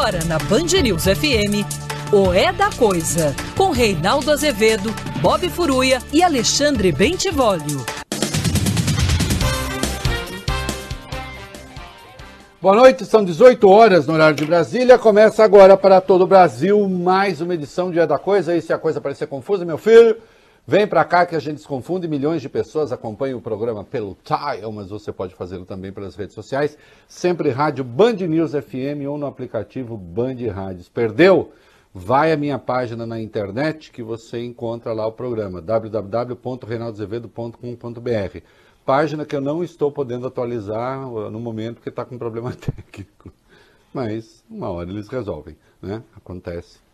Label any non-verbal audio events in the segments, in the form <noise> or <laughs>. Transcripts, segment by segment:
Agora na Band News FM, o É da Coisa, com Reinaldo Azevedo, Bob Furuia e Alexandre Bentivolio. Boa noite, são 18 horas no horário de Brasília. Começa agora para todo o Brasil mais uma edição de É da Coisa. E se a coisa parecer confusa, meu filho, vem para cá que a gente desconfunde. Milhões de pessoas acompanham o programa pelo Tile, mas você pode fazê-lo também pelas redes sociais. Sempre rádio Band News FM ou no aplicativo Band Rádios. Perdeu? Vai à minha página na internet que você encontra lá o programa www.reinaldozevedo.com.br página que eu não estou podendo atualizar uh, no momento porque está com problema <laughs> técnico. Mas uma hora eles resolvem, né? Acontece.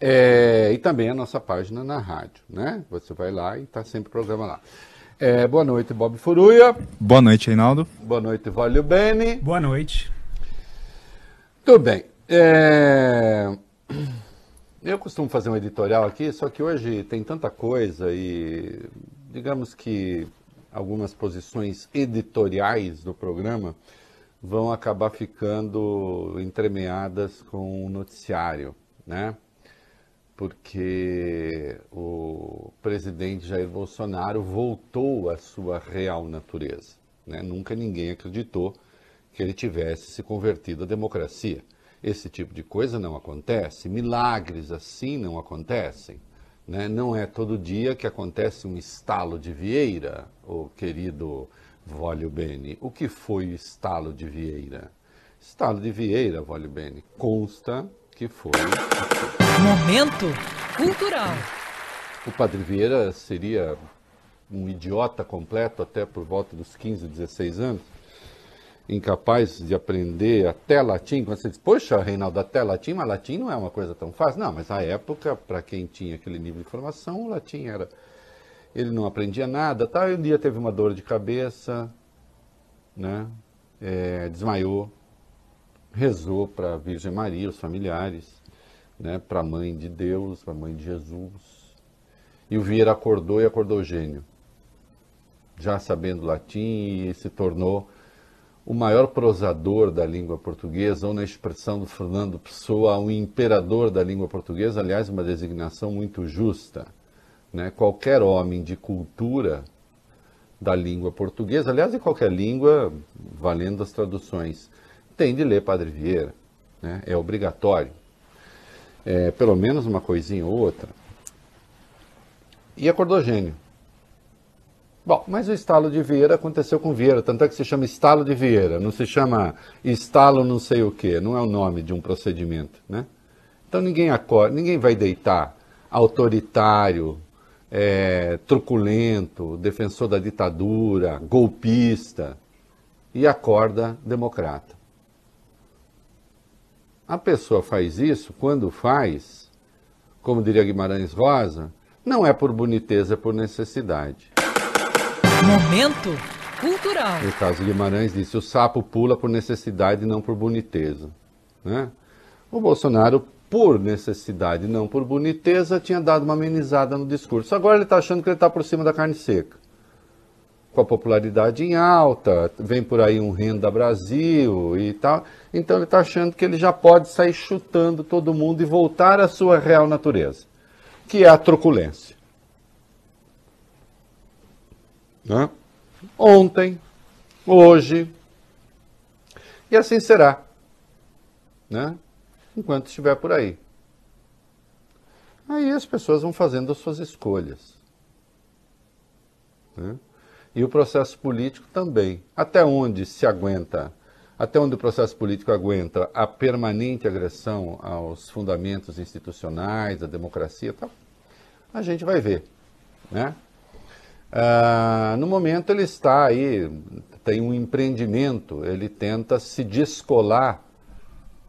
É, e também a nossa página na rádio, né? Você vai lá e está sempre o programa lá. É, boa noite, Bob Furuia. Boa noite, Reinaldo. Boa noite, Valio Bene. Boa noite. Tudo bem. É... Eu costumo fazer um editorial aqui, só que hoje tem tanta coisa e digamos que algumas posições editoriais do programa vão acabar ficando entremeadas com o noticiário, né? Porque o presidente Jair Bolsonaro voltou à sua real natureza. Né? Nunca ninguém acreditou que ele tivesse se convertido à democracia. Esse tipo de coisa não acontece, milagres assim não acontecem. Né? Não é todo dia que acontece um estalo de Vieira, o querido Vólio Bene. O que foi o estalo de Vieira? Estalo de Vieira, Vólio Bene, consta que foi. Momento cultural. O Padre Vieira seria um idiota completo até por volta dos 15, 16 anos incapaz de aprender até latim, quando você diz, poxa, Reinaldo, até latim, mas latim não é uma coisa tão fácil. Não, mas na época, para quem tinha aquele nível de formação, o latim era. Ele não aprendia nada, tá? E um dia teve uma dor de cabeça, né? É, desmaiou, rezou para a Virgem Maria, os familiares, né? para a mãe de Deus, para a mãe de Jesus. E o Vieira acordou e acordou gênio. Já sabendo latim, e se tornou o maior prosador da língua portuguesa, ou na expressão do Fernando Pessoa, um imperador da língua portuguesa, aliás, uma designação muito justa. Né? Qualquer homem de cultura da língua portuguesa, aliás, em qualquer língua, valendo as traduções, tem de ler Padre Vieira. Né? É obrigatório. É, pelo menos uma coisinha ou outra. E acordou gênio. Bom, mas o estalo de Vieira aconteceu com Vieira, tanto é que se chama estalo de Vieira, não se chama estalo não sei o quê, não é o nome de um procedimento, né? Então ninguém acorda, ninguém vai deitar autoritário, é, truculento, defensor da ditadura, golpista, e acorda democrata. A pessoa faz isso quando faz, como diria Guimarães Rosa, não é por boniteza, é por necessidade. Momento cultural. No caso Guimarães disse: o sapo pula por necessidade e não por boniteza. Né? O Bolsonaro, por necessidade, não por boniteza, tinha dado uma amenizada no discurso. Agora ele está achando que ele está por cima da carne seca. Com a popularidade em alta, vem por aí um Renda Brasil e tal. Então ele está achando que ele já pode sair chutando todo mundo e voltar à sua real natureza, que é a truculência. Né? Ontem, hoje, e assim será, né? enquanto estiver por aí. Aí as pessoas vão fazendo as suas escolhas. Né? E o processo político também. Até onde se aguenta, até onde o processo político aguenta a permanente agressão aos fundamentos institucionais, à democracia, tal, a gente vai ver. Né? Ah, no momento ele está aí, tem um empreendimento, ele tenta se descolar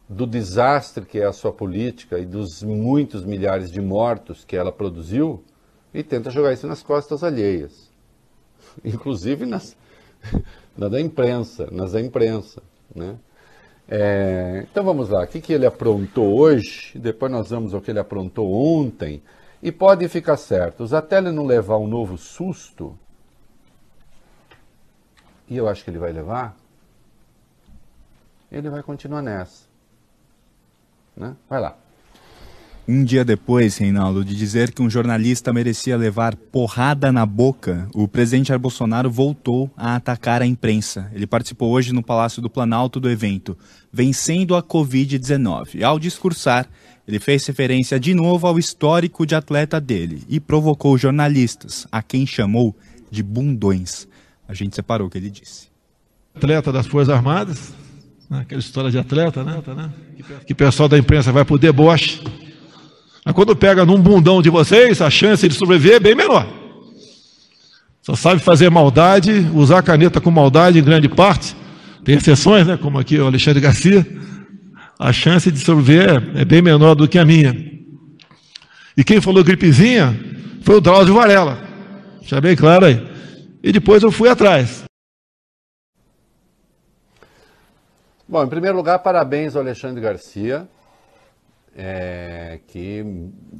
do desastre que é a sua política e dos muitos milhares de mortos que ela produziu e tenta jogar isso nas costas alheias, <laughs> inclusive nas, <laughs> na da imprensa, nas da imprensa, né? É, então vamos lá, o que, que ele aprontou hoje, depois nós vamos ao que ele aprontou ontem, e podem ficar certos, até ele não levar um novo susto, e eu acho que ele vai levar, ele vai continuar nessa. Né? Vai lá. Um dia depois, Reinaldo, de dizer que um jornalista merecia levar porrada na boca, o presidente Jair Bolsonaro voltou a atacar a imprensa. Ele participou hoje no Palácio do Planalto do evento Vencendo a Covid-19. Ao discursar, ele fez referência de novo ao histórico de atleta dele e provocou jornalistas, a quem chamou de bundões. A gente separou o que ele disse. Atleta das Forças Armadas, né? aquela história de atleta, né? Que o pessoal da imprensa vai pro deboche mas quando pega num bundão de vocês, a chance de sobreviver é bem menor. Só sabe fazer maldade, usar caneta com maldade em grande parte. Tem exceções, né? Como aqui o Alexandre Garcia. A chance de sobreviver é bem menor do que a minha. E quem falou gripezinha foi o Drauzio Varela. Já bem claro aí. E depois eu fui atrás. Bom, em primeiro lugar, parabéns ao Alexandre Garcia é, que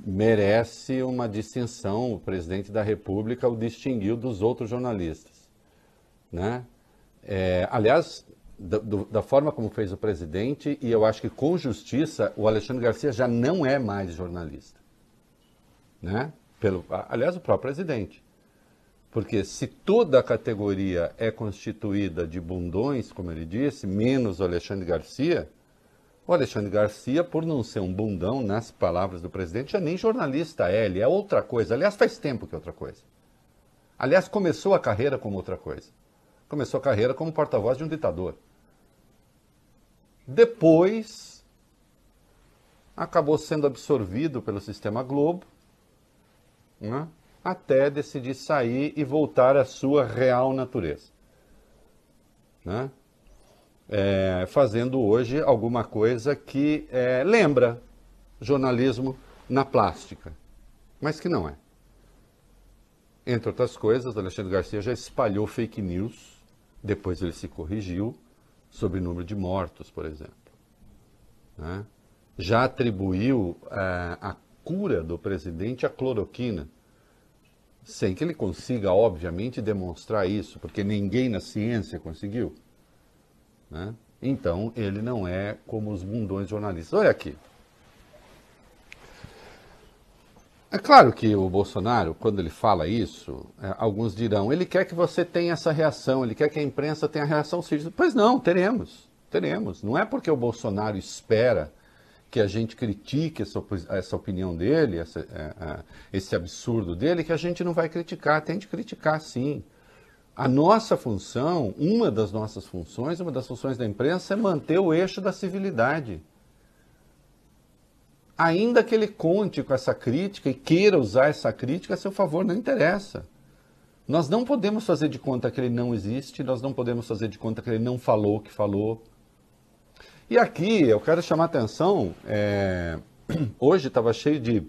merece uma distinção. O presidente da República o distinguiu dos outros jornalistas. Né? É, aliás, da, do, da, forma como fez o presidente, e eu acho que com justiça, o Alexandre Garcia já não é mais jornalista. Né? Pelo, aliás, o próprio presidente. Porque se toda a categoria é constituída de bundões, como ele disse, menos o Alexandre Garcia, o Alexandre Garcia, por não ser um bundão, nas palavras do presidente, já nem jornalista é, ele é outra coisa. Aliás, faz tempo que é outra coisa. Aliás, começou a carreira como outra coisa. Começou a carreira como porta-voz de um ditador. Depois, acabou sendo absorvido pelo sistema Globo, né? até decidir sair e voltar à sua real natureza. Né? É, fazendo hoje alguma coisa que é, lembra jornalismo na plástica, mas que não é. Entre outras coisas, Alexandre Garcia já espalhou fake news, depois ele se corrigiu, sobre o número de mortos, por exemplo. Né? Já atribuiu é, a cura do presidente à cloroquina, sem que ele consiga, obviamente, demonstrar isso, porque ninguém na ciência conseguiu. Né? Então, ele não é como os bundões jornalistas. Olha aqui. É claro que o Bolsonaro, quando ele fala isso, é, alguns dirão, ele quer que você tenha essa reação, ele quer que a imprensa tenha a reação cívica. Pois não, teremos, teremos. Não é porque o Bolsonaro espera que a gente critique essa, essa opinião dele, essa, é, é, esse absurdo dele, que a gente não vai criticar. Tem de criticar, sim. A nossa função, uma das nossas funções, uma das funções da imprensa é manter o eixo da civilidade. Ainda que ele conte com essa crítica e queira usar essa crítica a seu favor, não interessa. Nós não podemos fazer de conta que ele não existe, nós não podemos fazer de conta que ele não falou o que falou. E aqui eu quero chamar a atenção, é... <clears throat> hoje estava cheio de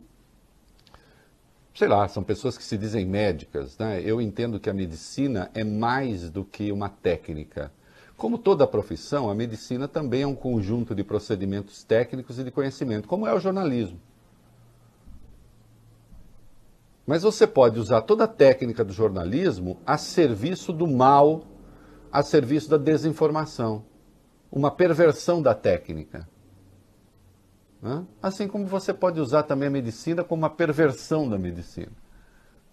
sei lá, são pessoas que se dizem médicas, né? Eu entendo que a medicina é mais do que uma técnica. Como toda profissão, a medicina também é um conjunto de procedimentos técnicos e de conhecimento, como é o jornalismo. Mas você pode usar toda a técnica do jornalismo a serviço do mal, a serviço da desinformação. Uma perversão da técnica. Né? Assim como você pode usar também a medicina como uma perversão da medicina.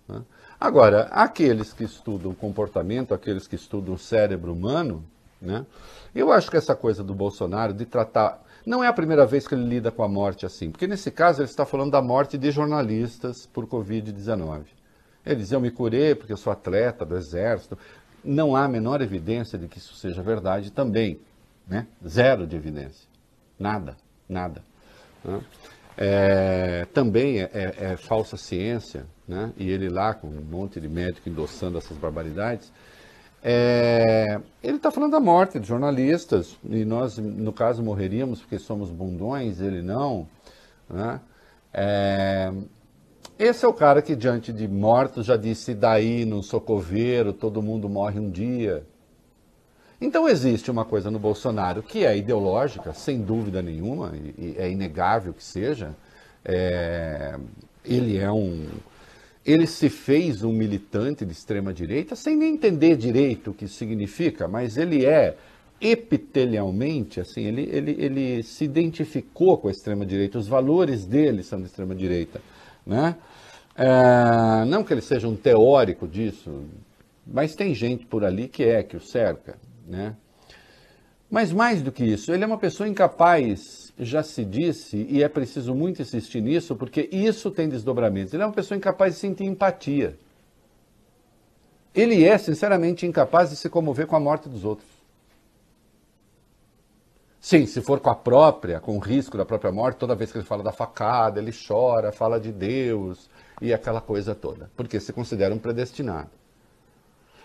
Né? Agora, aqueles que estudam comportamento, aqueles que estudam o cérebro humano, né? eu acho que essa coisa do Bolsonaro de tratar. Não é a primeira vez que ele lida com a morte assim, porque nesse caso ele está falando da morte de jornalistas por Covid-19. Ele diz: Eu me curei porque eu sou atleta do Exército. Não há a menor evidência de que isso seja verdade também. Né? Zero de evidência. Nada, nada. Né? É, também é, é, é, falsa ciência, né? e ele lá com um monte de médico endossando essas barbaridades. É, ele está falando da morte de jornalistas, e nós, no caso, morreríamos porque somos bundões, ele não. Né? É, esse é o cara que, diante de mortos, já disse: daí, não sou coveiro, todo mundo morre um dia. Então existe uma coisa no Bolsonaro que é ideológica, sem dúvida nenhuma, e, é inegável que seja. É, ele é um. Ele se fez um militante de extrema direita sem nem entender direito o que significa, mas ele é epitelialmente, assim, ele, ele, ele se identificou com a extrema-direita, os valores dele são da extrema-direita. Né? É, não que ele seja um teórico disso, mas tem gente por ali que é, que o cerca. Né? Mas mais do que isso, ele é uma pessoa incapaz, já se disse, e é preciso muito insistir nisso, porque isso tem desdobramentos. Ele é uma pessoa incapaz de sentir empatia. Ele é, sinceramente, incapaz de se comover com a morte dos outros. Sim, se for com a própria, com o risco da própria morte, toda vez que ele fala da facada, ele chora, fala de Deus e aquela coisa toda, porque se considera um predestinado.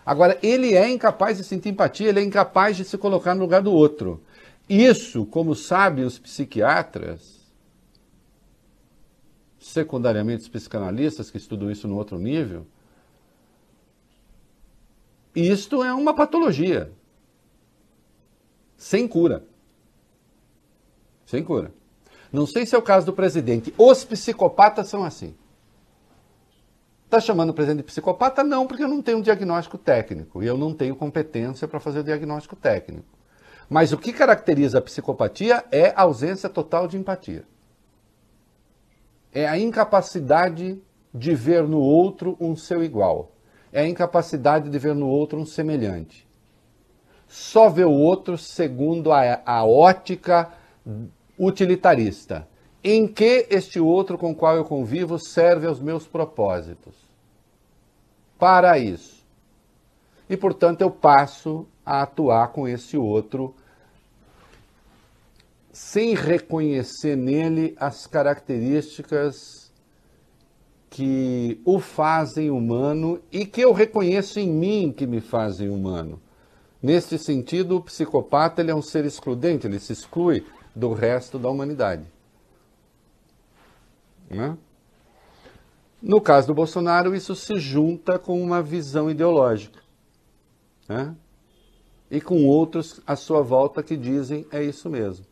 Agora, ele é incapaz de sentir empatia, ele é incapaz de se colocar no lugar do outro. Isso, como sabem os psiquiatras, secundariamente os psicanalistas que estudam isso no outro nível, isto é uma patologia sem cura. Sem cura. Não sei se é o caso do presidente. Os psicopatas são assim. Está chamando o presidente de psicopata? Não, porque eu não tenho um diagnóstico técnico e eu não tenho competência para fazer o diagnóstico técnico. Mas o que caracteriza a psicopatia é a ausência total de empatia. É a incapacidade de ver no outro um seu igual. É a incapacidade de ver no outro um semelhante. Só vê o outro segundo a, a ótica utilitarista. Em que este outro com qual eu convivo serve aos meus propósitos? Para isso. E, portanto, eu passo a atuar com esse outro sem reconhecer nele as características que o fazem humano e que eu reconheço em mim que me fazem humano. Neste sentido, o psicopata ele é um ser excludente, ele se exclui do resto da humanidade. Né? No caso do Bolsonaro, isso se junta com uma visão ideológica. Né? E com outros à sua volta que dizem é isso mesmo.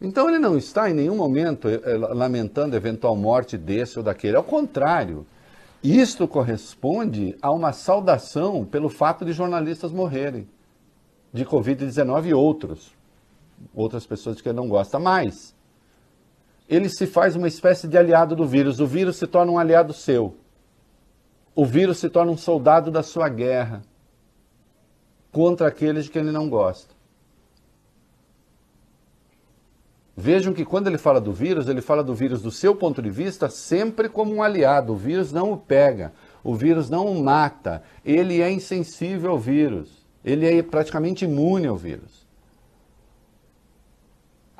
Então ele não está em nenhum momento eh, eh, lamentando eventual morte desse ou daquele. Ao contrário, isto corresponde a uma saudação pelo fato de jornalistas morrerem de Covid-19 e outros, outras pessoas que ele não gosta mais. Ele se faz uma espécie de aliado do vírus. O vírus se torna um aliado seu. O vírus se torna um soldado da sua guerra contra aqueles de quem ele não gosta. Vejam que quando ele fala do vírus, ele fala do vírus do seu ponto de vista sempre como um aliado. O vírus não o pega, o vírus não o mata, ele é insensível ao vírus. Ele é praticamente imune ao vírus.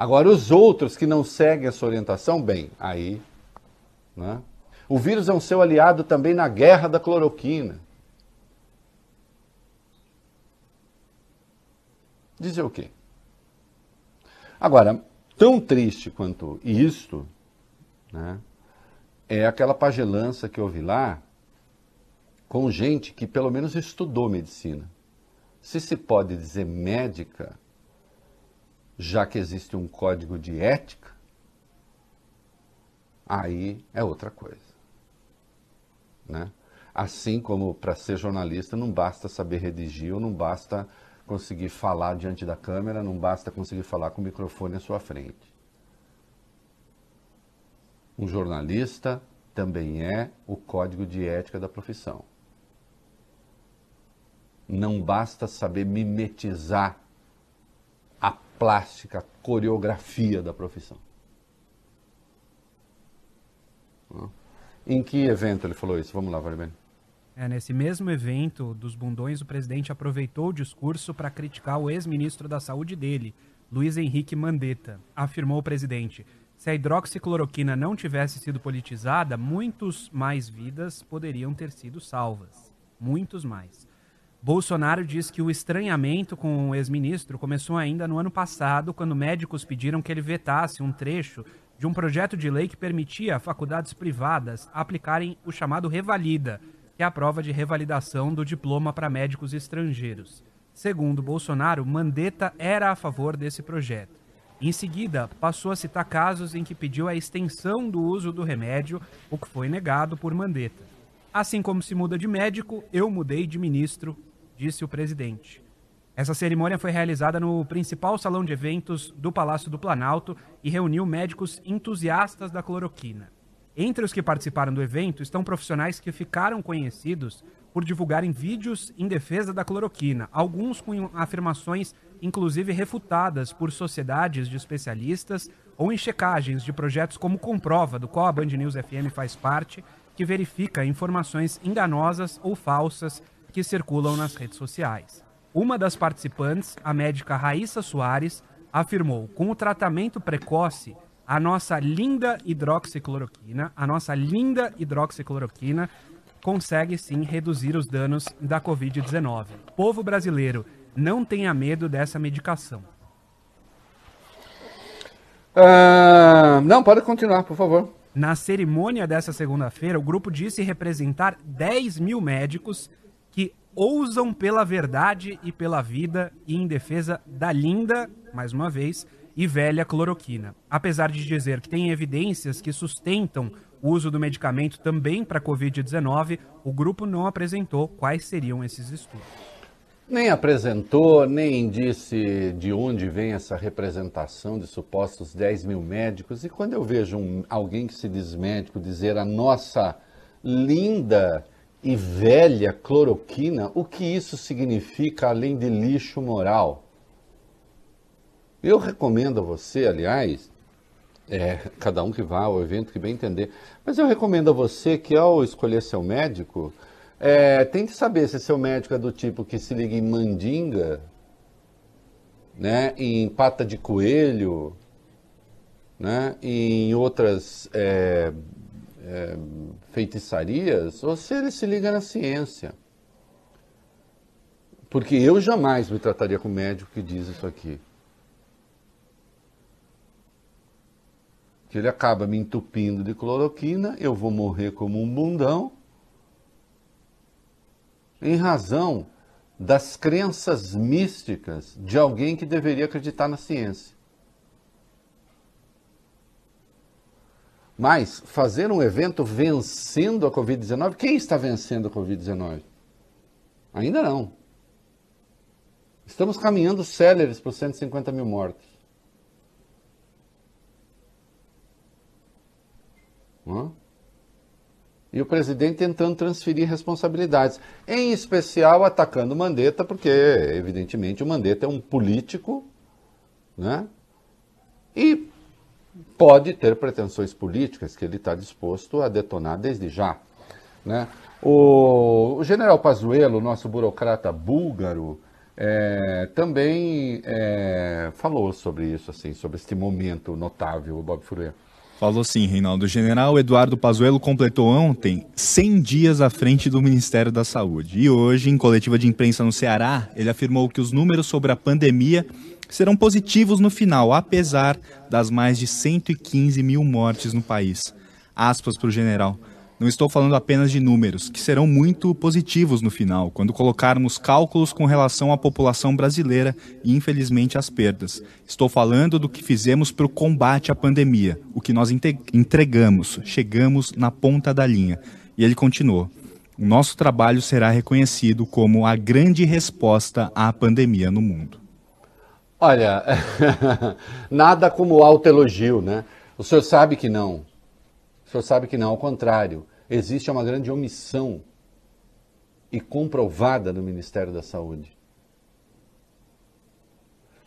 Agora, os outros que não seguem essa orientação, bem, aí. Né? O vírus é um seu aliado também na guerra da cloroquina. Dizer o quê? Agora, tão triste quanto isto, né, é aquela pagelança que vi lá com gente que pelo menos estudou medicina se se pode dizer médica, já que existe um código de ética, aí é outra coisa. Né? Assim como para ser jornalista não basta saber redigir ou não basta conseguir falar diante da câmera, não basta conseguir falar com o microfone à sua frente. Um jornalista também é o código de ética da profissão. Não basta saber mimetizar plástica, a coreografia da profissão. Em que evento ele falou isso? Vamos lá, Vale É, nesse mesmo evento dos bundões, o presidente aproveitou o discurso para criticar o ex-ministro da Saúde dele, Luiz Henrique Mandetta. Afirmou o presidente: se a hidroxicloroquina não tivesse sido politizada, muitos mais vidas poderiam ter sido salvas. Muitos mais. Bolsonaro diz que o estranhamento com o ex-ministro começou ainda no ano passado, quando médicos pediram que ele vetasse um trecho de um projeto de lei que permitia a faculdades privadas aplicarem o chamado Revalida, que é a prova de revalidação do diploma para médicos estrangeiros. Segundo Bolsonaro, Mandetta era a favor desse projeto. Em seguida, passou a citar casos em que pediu a extensão do uso do remédio, o que foi negado por Mandetta. Assim como se muda de médico, eu mudei de ministro disse o presidente. Essa cerimônia foi realizada no principal salão de eventos do Palácio do Planalto e reuniu médicos entusiastas da cloroquina. Entre os que participaram do evento estão profissionais que ficaram conhecidos por divulgarem vídeos em defesa da cloroquina, alguns com afirmações inclusive refutadas por sociedades de especialistas ou em checagens de projetos como Comprova, do qual a Band News FM faz parte, que verifica informações enganosas ou falsas que circulam nas redes sociais. Uma das participantes, a médica Raíssa Soares, afirmou: com o tratamento precoce, a nossa linda hidroxicloroquina, a nossa linda hidroxicloroquina consegue sim reduzir os danos da Covid-19. Povo brasileiro, não tenha medo dessa medicação. Uh, não, pode continuar, por favor. Na cerimônia dessa segunda-feira, o grupo disse representar 10 mil médicos que ousam pela verdade e pela vida e em defesa da linda, mais uma vez, e velha cloroquina. Apesar de dizer que tem evidências que sustentam o uso do medicamento também para Covid-19, o grupo não apresentou quais seriam esses estudos. Nem apresentou, nem disse de onde vem essa representação de supostos 10 mil médicos. E quando eu vejo um, alguém que se diz médico dizer a nossa linda e velha cloroquina, o que isso significa além de lixo moral? Eu recomendo a você, aliás, é, cada um que vá ao evento que bem entender, mas eu recomendo a você que ao escolher seu médico, é, tente saber se seu médico é do tipo que se liga em mandinga, né, em pata de coelho, né, em outras é, é, feitiçarias ou se ele se liga na ciência. Porque eu jamais me trataria com médico que diz isso aqui. Que ele acaba me entupindo de cloroquina, eu vou morrer como um bundão, em razão das crenças místicas de alguém que deveria acreditar na ciência. Mas fazer um evento vencendo a Covid-19, quem está vencendo a Covid-19? Ainda não. Estamos caminhando céleres para os 150 mil mortos. E o presidente tentando transferir responsabilidades, em especial atacando o Mandetta, porque, evidentemente, o Mandetta é um político, né? E pode ter pretensões políticas que ele está disposto a detonar desde já. Né? O, o general Pazuello, nosso burocrata búlgaro, é, também é, falou sobre isso, assim, sobre este momento notável, Bob Furuia. Falou sim, Reinaldo. O general Eduardo Pazuello completou ontem 100 dias à frente do Ministério da Saúde. E hoje, em coletiva de imprensa no Ceará, ele afirmou que os números sobre a pandemia serão positivos no final, apesar das mais de 115 mil mortes no país. Aspas para o general. Não estou falando apenas de números, que serão muito positivos no final, quando colocarmos cálculos com relação à população brasileira e, infelizmente, as perdas. Estou falando do que fizemos para o combate à pandemia, o que nós entregamos, chegamos na ponta da linha. E ele continuou. O nosso trabalho será reconhecido como a grande resposta à pandemia no mundo. Olha, <laughs> nada como autoelogio, né? O senhor sabe que não. O senhor sabe que não, ao contrário. Existe uma grande omissão e comprovada no Ministério da Saúde.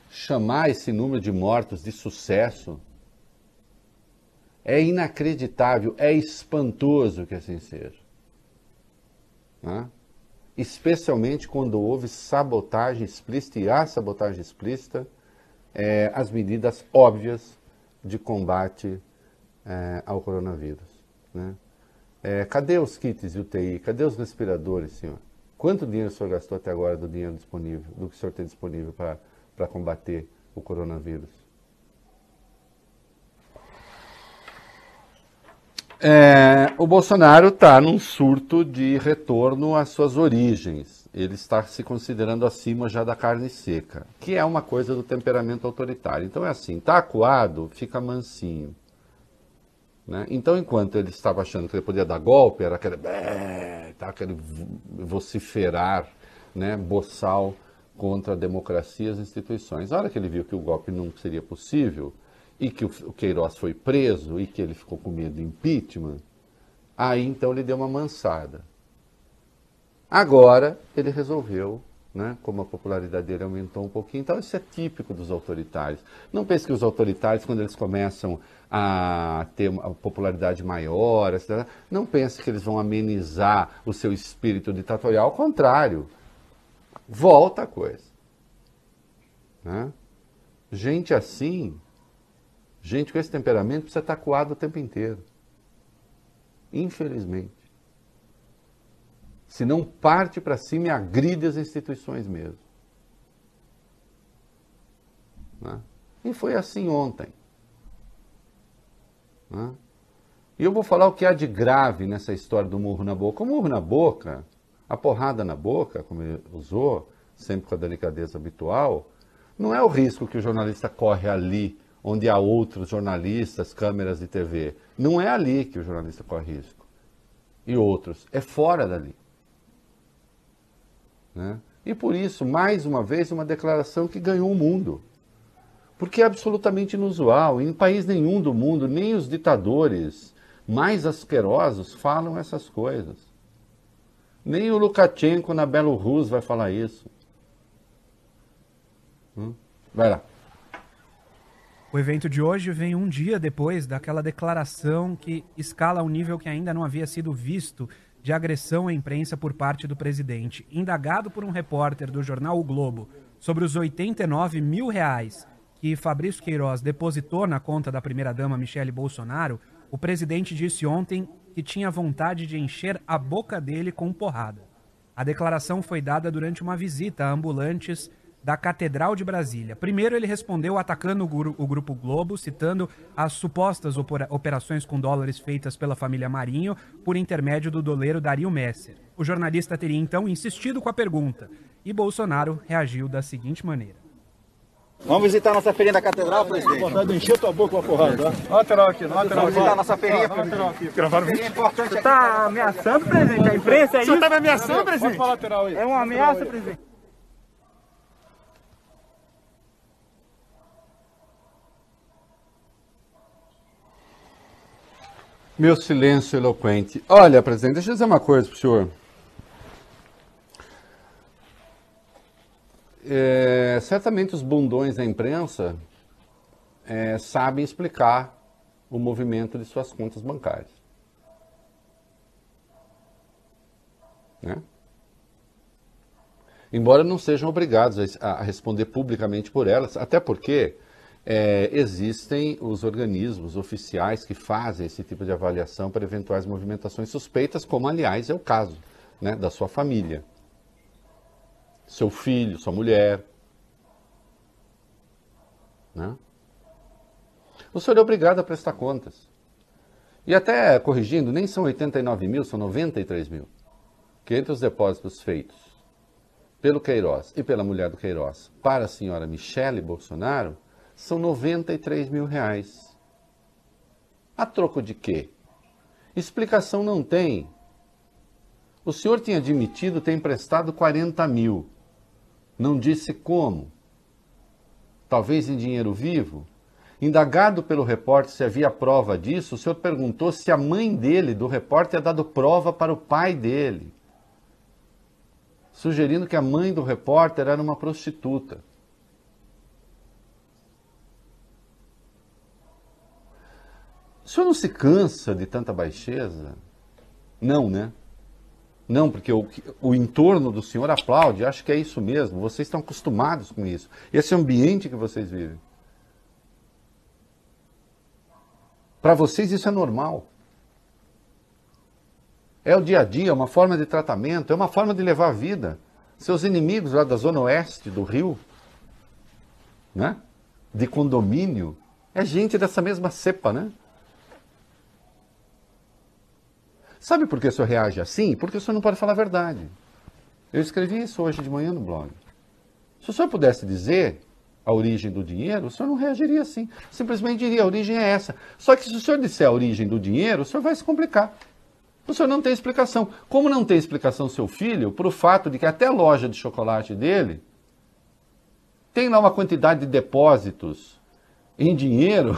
Chamar esse número de mortos de sucesso é inacreditável, é espantoso que assim seja. Né? Especialmente quando houve sabotagem explícita e há sabotagem explícita, é, as medidas óbvias de combate é, ao coronavírus. Né? É, cadê os kits de UTI? Cadê os respiradores, senhor? Quanto dinheiro o senhor gastou até agora do dinheiro disponível, do que o senhor tem disponível para combater o coronavírus? É, o Bolsonaro está num surto de retorno às suas origens. Ele está se considerando acima já da carne seca, que é uma coisa do temperamento autoritário. Então é assim, está acuado, fica mansinho. Né? Então, enquanto ele estava achando que ele podia dar golpe, era aquele, tá, aquele vociferar né, boçal contra a democracia e as instituições. A hora que ele viu que o golpe não seria possível e que o Queiroz foi preso e que ele ficou com medo de impeachment, aí então ele deu uma mansada. Agora ele resolveu né? como a popularidade dele aumentou um pouquinho. Então, isso é típico dos autoritários. Não pense que os autoritários, quando eles começam a ter uma popularidade maior, não pense que eles vão amenizar o seu espírito ditatorial. Ao contrário, volta a coisa. Né? Gente assim, gente com esse temperamento, precisa estar coado o tempo inteiro. Infelizmente se não parte para cima e agride as instituições mesmo. Né? E foi assim ontem. Né? E eu vou falar o que há de grave nessa história do murro na boca. O murro na boca, a porrada na boca, como ele usou, sempre com a delicadeza habitual, não é o risco que o jornalista corre ali, onde há outros jornalistas, câmeras de TV. Não é ali que o jornalista corre risco. E outros. É fora dali. Né? E por isso, mais uma vez, uma declaração que ganhou o mundo. Porque é absolutamente inusual. Em país nenhum do mundo, nem os ditadores mais asquerosos falam essas coisas. Nem o Lukashenko na Belarus vai falar isso. Hum? Vai lá. O evento de hoje vem um dia depois daquela declaração que escala um nível que ainda não havia sido visto de agressão à imprensa por parte do presidente. Indagado por um repórter do jornal O Globo sobre os 89 mil reais que Fabrício Queiroz depositou na conta da primeira-dama Michele Bolsonaro, o presidente disse ontem que tinha vontade de encher a boca dele com porrada. A declaração foi dada durante uma visita a ambulantes da Catedral de Brasília. Primeiro, ele respondeu atacando o, Grupo Globo, citando as supostas operações com dólares feitas pela família Marinho por intermédio do doleiro Dario Messer. O jornalista teria então insistido com a pergunta e Bolsonaro reagiu da seguinte maneira. Vamos visitar a nossa feirinha da catedral, presidente? Vontade de encher tua boca com a porrada, tá? Lateral aqui, lateral Vamos visitar a nossa feirinha, lateral aqui. Gravaram importante Você tá ameaçando, presidente? A imprensa é isso? Você tá me ameaçando, presidente? Pode falar lateral aí. É uma ameaça, presidente. Meu silêncio eloquente. Olha, presidente, deixa eu dizer uma coisa para o senhor. É, certamente os bundões da imprensa é, sabem explicar o movimento de suas contas bancárias. Né? Embora não sejam obrigados a, a responder publicamente por elas, até porque é, existem os organismos oficiais que fazem esse tipo de avaliação para eventuais movimentações suspeitas, como aliás é o caso né, da sua família. Seu filho, sua mulher. Né? O senhor é obrigado a prestar contas. E até corrigindo, nem são 89 mil, são 93 mil. Que entre os depósitos feitos pelo Queiroz e pela mulher do Queiroz para a senhora Michele Bolsonaro, são 93 mil reais. A troco de quê? Explicação não tem. O senhor tinha admitido ter emprestado 40 mil. Não disse como. Talvez em dinheiro vivo? Indagado pelo repórter se havia prova disso, o senhor perguntou se a mãe dele, do repórter, tinha dado prova para o pai dele, sugerindo que a mãe do repórter era uma prostituta. O senhor não se cansa de tanta baixeza? Não, né? Não, porque o, o entorno do senhor aplaude, acho que é isso mesmo. Vocês estão acostumados com isso. Esse ambiente que vocês vivem. Para vocês isso é normal. É o dia a dia, é uma forma de tratamento, é uma forma de levar a vida. Seus inimigos lá da zona oeste do Rio, né? de condomínio, é gente dessa mesma cepa, né? Sabe por que o senhor reage assim? Porque o senhor não pode falar a verdade. Eu escrevi isso hoje de manhã no blog. Se o senhor pudesse dizer a origem do dinheiro, o senhor não reagiria assim. Simplesmente diria, a origem é essa. Só que se o senhor disser a origem do dinheiro, o senhor vai se complicar. O senhor não tem explicação. Como não tem explicação seu filho, para o fato de que até a loja de chocolate dele tem lá uma quantidade de depósitos em dinheiro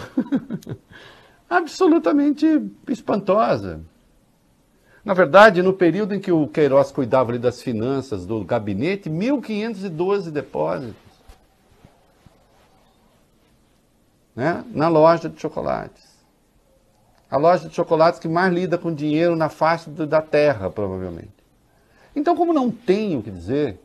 <laughs> absolutamente espantosa. Na verdade, no período em que o Queiroz cuidava ali das finanças do gabinete, 1.512 depósitos. Né? Na loja de chocolates. A loja de chocolates que mais lida com dinheiro na face da terra, provavelmente. Então, como não tem o que dizer,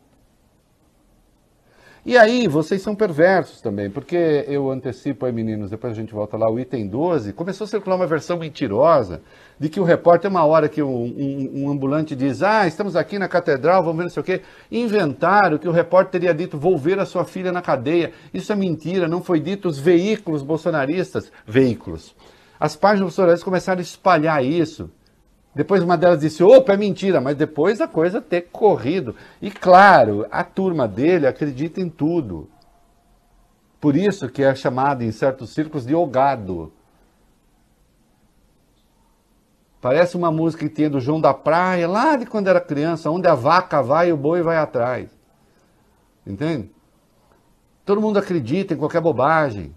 e aí, vocês são perversos também, porque eu antecipo aí, meninos, depois a gente volta lá, o item 12, começou a circular uma versão mentirosa de que o repórter, uma hora que um, um- um ambulante diz, ah, estamos aqui na catedral, vamos ver não sei o quê, inventaram que o repórter teria dito, vou ver a sua filha na cadeia. Isso é mentira, não foi dito, os veículos bolsonaristas, veículos, as páginas bolsonaristas começaram a espalhar isso, depois uma delas disse, opa, é mentira, mas depois a coisa ter corrido. E claro, a turma dele acredita em tudo. Por isso que é chamado em certos círculos de ogado. Parece uma música que tinha do João da Praia, lá de quando era criança, onde a vaca vai e o boi vai atrás. Entende? Todo mundo acredita em qualquer bobagem.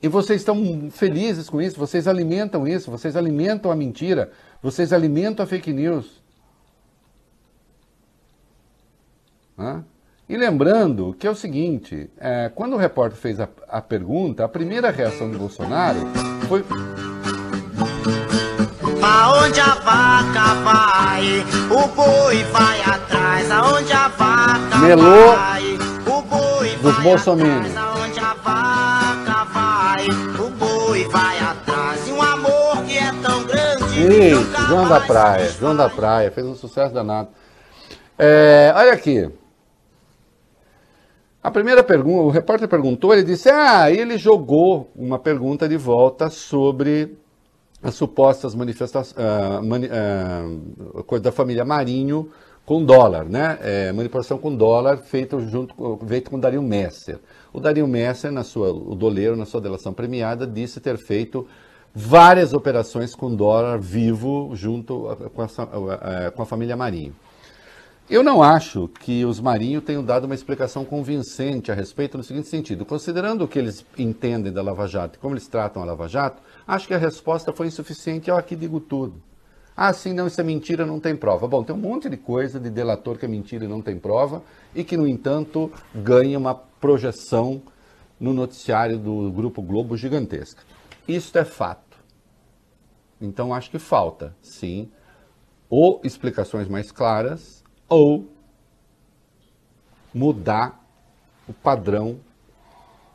E vocês estão felizes com isso, vocês alimentam isso, vocês alimentam a mentira, vocês alimentam a fake news. Hã? E lembrando que é o seguinte: é, quando o repórter fez a, a pergunta, a primeira reação do Bolsonaro foi. Aonde a vaca vai, o boi vai atrás. Aonde a vaca Melô vai, o boi dos vai bolsominions. atrás. Nunca João da Praia, João da Praia, fez um sucesso danado. É, olha aqui. A primeira pergunta, o repórter perguntou, ele disse, ah, e ele jogou uma pergunta de volta sobre as supostas manifestações, ah, mani- ah, coisa da família Marinho com dólar, né? É, manipulação com dólar feito junto feito com Dario Messer. O Dario Messer, na sua, o doleiro, na sua delação premiada, disse ter feito várias operações com dólar vivo junto a- com, a- com a família Marinho. Eu não acho que os Marinho tenham dado uma explicação convincente a respeito no seguinte sentido. Considerando o que eles entendem da Lava Jato e como eles tratam a Lava Jato, acho que a resposta foi insuficiente. Eu aqui digo tudo. Ah, sim, não, isso é mentira, não tem prova. Bom, tem um monte de coisa de delator que é mentira e não tem prova e que, no entanto, ganha uma projeção no noticiário do Grupo Globo gigantesca. Isto é fato. Então, acho que falta, sim, ou explicações mais claras ou mudar o padrão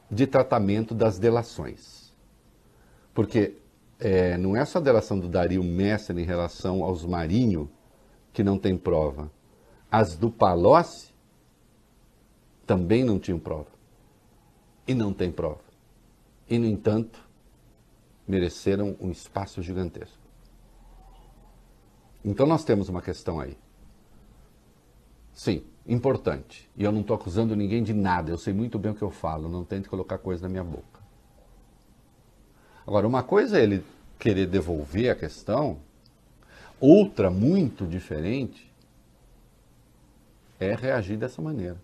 de tratamento das delações. Porque é, não é só a delação do Dario Messer em relação aos Marinho que não tem prova. As do Palocci também não tinham prova. E não tem prova. E, no entanto, mereceram um espaço gigantesco. Então nós temos uma questão aí. Sim, importante. E eu não estou acusando ninguém de nada, eu sei muito bem o que eu falo, não tente colocar coisa na minha boca. Agora, uma coisa é ele querer devolver a questão, outra muito diferente é reagir dessa maneira.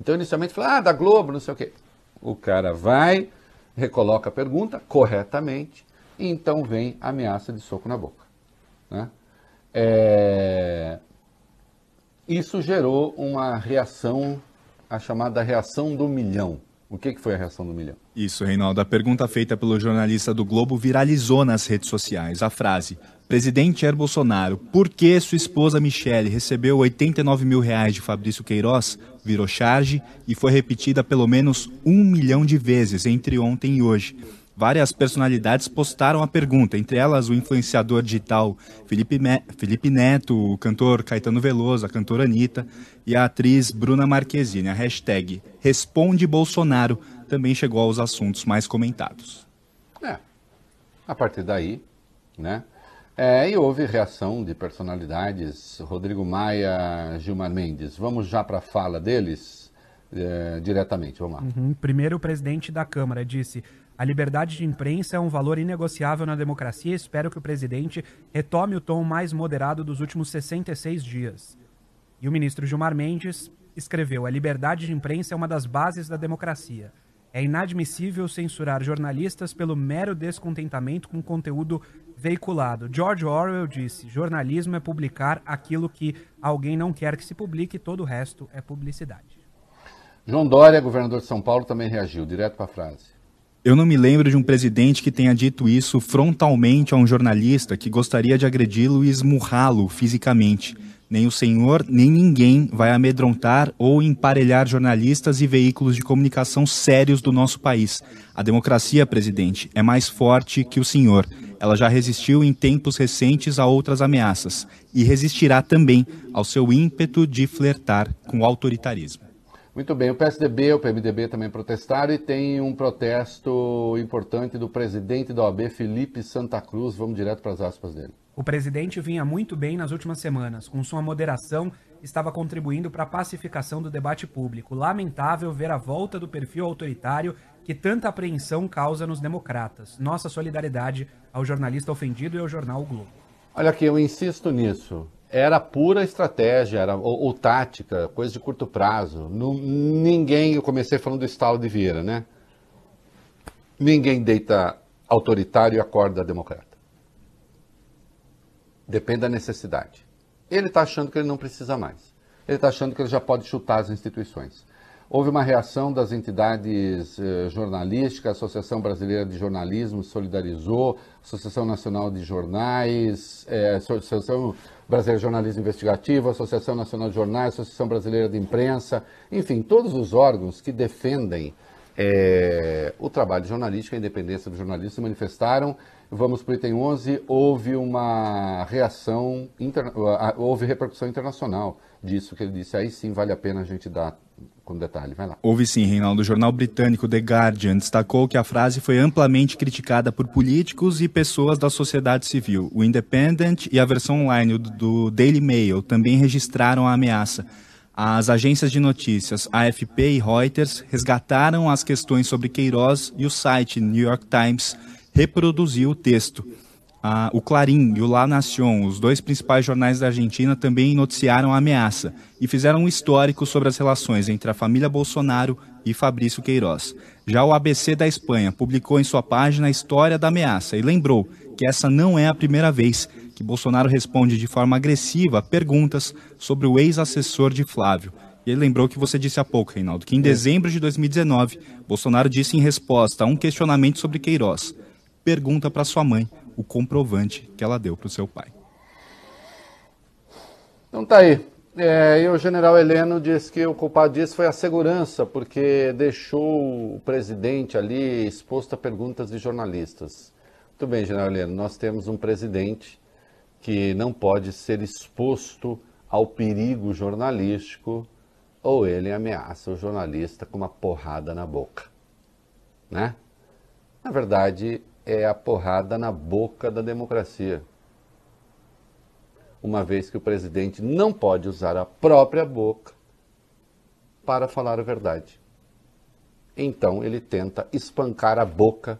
Então, inicialmente, fala, ah, da Globo, não sei o quê. O cara vai, recoloca a pergunta corretamente, e então vem a ameaça de soco na boca. Né? É, Isso gerou uma reação, a chamada reação do milhão. O que, que foi a reação do milhão? Isso, Reinaldo. A pergunta feita pelo jornalista do Globo viralizou nas redes sociais. A frase: Presidente Jair Bolsonaro, por que sua esposa Michele recebeu 89 mil reais de Fabrício Queiroz? Virou charge e foi repetida pelo menos um milhão de vezes entre ontem e hoje. Várias personalidades postaram a pergunta, entre elas o influenciador digital Felipe, Me- Felipe Neto, o cantor Caetano Veloso, a cantora Anitta e a atriz Bruna Marquezine. A hashtag Responde Bolsonaro também chegou aos assuntos mais comentados. É, a partir daí, né? É, e houve reação de personalidades, Rodrigo Maia, Gilmar Mendes. Vamos já para a fala deles é, diretamente, vamos lá. Uhum. Primeiro, o presidente da Câmara disse: A liberdade de imprensa é um valor inegociável na democracia espero que o presidente retome o tom mais moderado dos últimos 66 dias. E o ministro Gilmar Mendes escreveu: A liberdade de imprensa é uma das bases da democracia. É inadmissível censurar jornalistas pelo mero descontentamento com o conteúdo veiculado. George Orwell disse: jornalismo é publicar aquilo que alguém não quer que se publique, todo o resto é publicidade. João Dória, governador de São Paulo, também reagiu, direto para a frase. Eu não me lembro de um presidente que tenha dito isso frontalmente a um jornalista que gostaria de agredi-lo e esmurrá-lo fisicamente. Nem o senhor, nem ninguém vai amedrontar ou emparelhar jornalistas e veículos de comunicação sérios do nosso país. A democracia, presidente, é mais forte que o senhor. Ela já resistiu em tempos recentes a outras ameaças e resistirá também ao seu ímpeto de flertar com o autoritarismo. Muito bem, o PSDB o PMDB também protestaram e tem um protesto importante do presidente da OAB, Felipe Santa Cruz. Vamos direto para as aspas dele. O presidente vinha muito bem nas últimas semanas. Com sua moderação, estava contribuindo para a pacificação do debate público. Lamentável ver a volta do perfil autoritário que tanta apreensão causa nos democratas. Nossa solidariedade ao jornalista ofendido e ao jornal o Globo. Olha aqui, eu insisto nisso. Era pura estratégia, era ou, ou tática, coisa de curto prazo. Não, ninguém, eu comecei falando do estalo de Vieira, né? Ninguém deita autoritário e acorda democrata. Depende da necessidade. Ele está achando que ele não precisa mais. Ele está achando que ele já pode chutar as instituições. Houve uma reação das entidades eh, jornalísticas, a Associação Brasileira de Jornalismo solidarizou, Associação Nacional de Jornais, eh, Associação Brasileira de Jornalismo Investigativo, Associação Nacional de Jornais, Associação Brasileira de Imprensa, enfim, todos os órgãos que defendem eh, o trabalho jornalístico, a independência do jornalista, se manifestaram. Vamos para o item 11, houve uma reação, interna- houve repercussão internacional disso que ele disse. Aí sim vale a pena a gente dar com detalhe. Vai lá. Houve sim, Reinaldo. O jornal britânico The Guardian destacou que a frase foi amplamente criticada por políticos e pessoas da sociedade civil. O Independent e a versão online do Daily Mail também registraram a ameaça. As agências de notícias AFP e Reuters resgataram as questões sobre Queiroz e o site New York Times reproduziu o texto. Ah, o Clarim e o La Nación, os dois principais jornais da Argentina, também noticiaram a ameaça e fizeram um histórico sobre as relações entre a família Bolsonaro e Fabrício Queiroz. Já o ABC da Espanha publicou em sua página a história da ameaça e lembrou que essa não é a primeira vez que Bolsonaro responde de forma agressiva a perguntas sobre o ex-assessor de Flávio. E ele lembrou que você disse há pouco, Reinaldo, que em dezembro de 2019, Bolsonaro disse em resposta a um questionamento sobre Queiroz: pergunta para sua mãe o comprovante que ela deu para o seu pai. Então tá aí. É, e o general Heleno disse que o culpado disso foi a segurança, porque deixou o presidente ali exposto a perguntas de jornalistas. Muito bem, general Heleno, nós temos um presidente que não pode ser exposto ao perigo jornalístico ou ele ameaça o jornalista com uma porrada na boca. Né? Na verdade, é a porrada na boca da democracia uma vez que o presidente não pode usar a própria boca para falar a verdade. Então ele tenta espancar a boca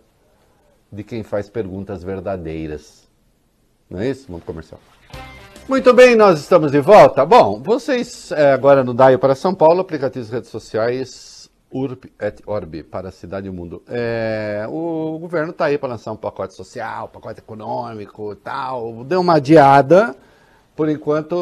de quem faz perguntas verdadeiras. Não é isso, mundo comercial? Muito bem, nós estamos de volta. Bom, vocês é, agora no DAIO para São Paulo, aplicativos redes sociais Urb et Orbi para a cidade e o mundo. É, o governo está aí para lançar um pacote social, pacote econômico e tal. Deu uma adiada. Por enquanto,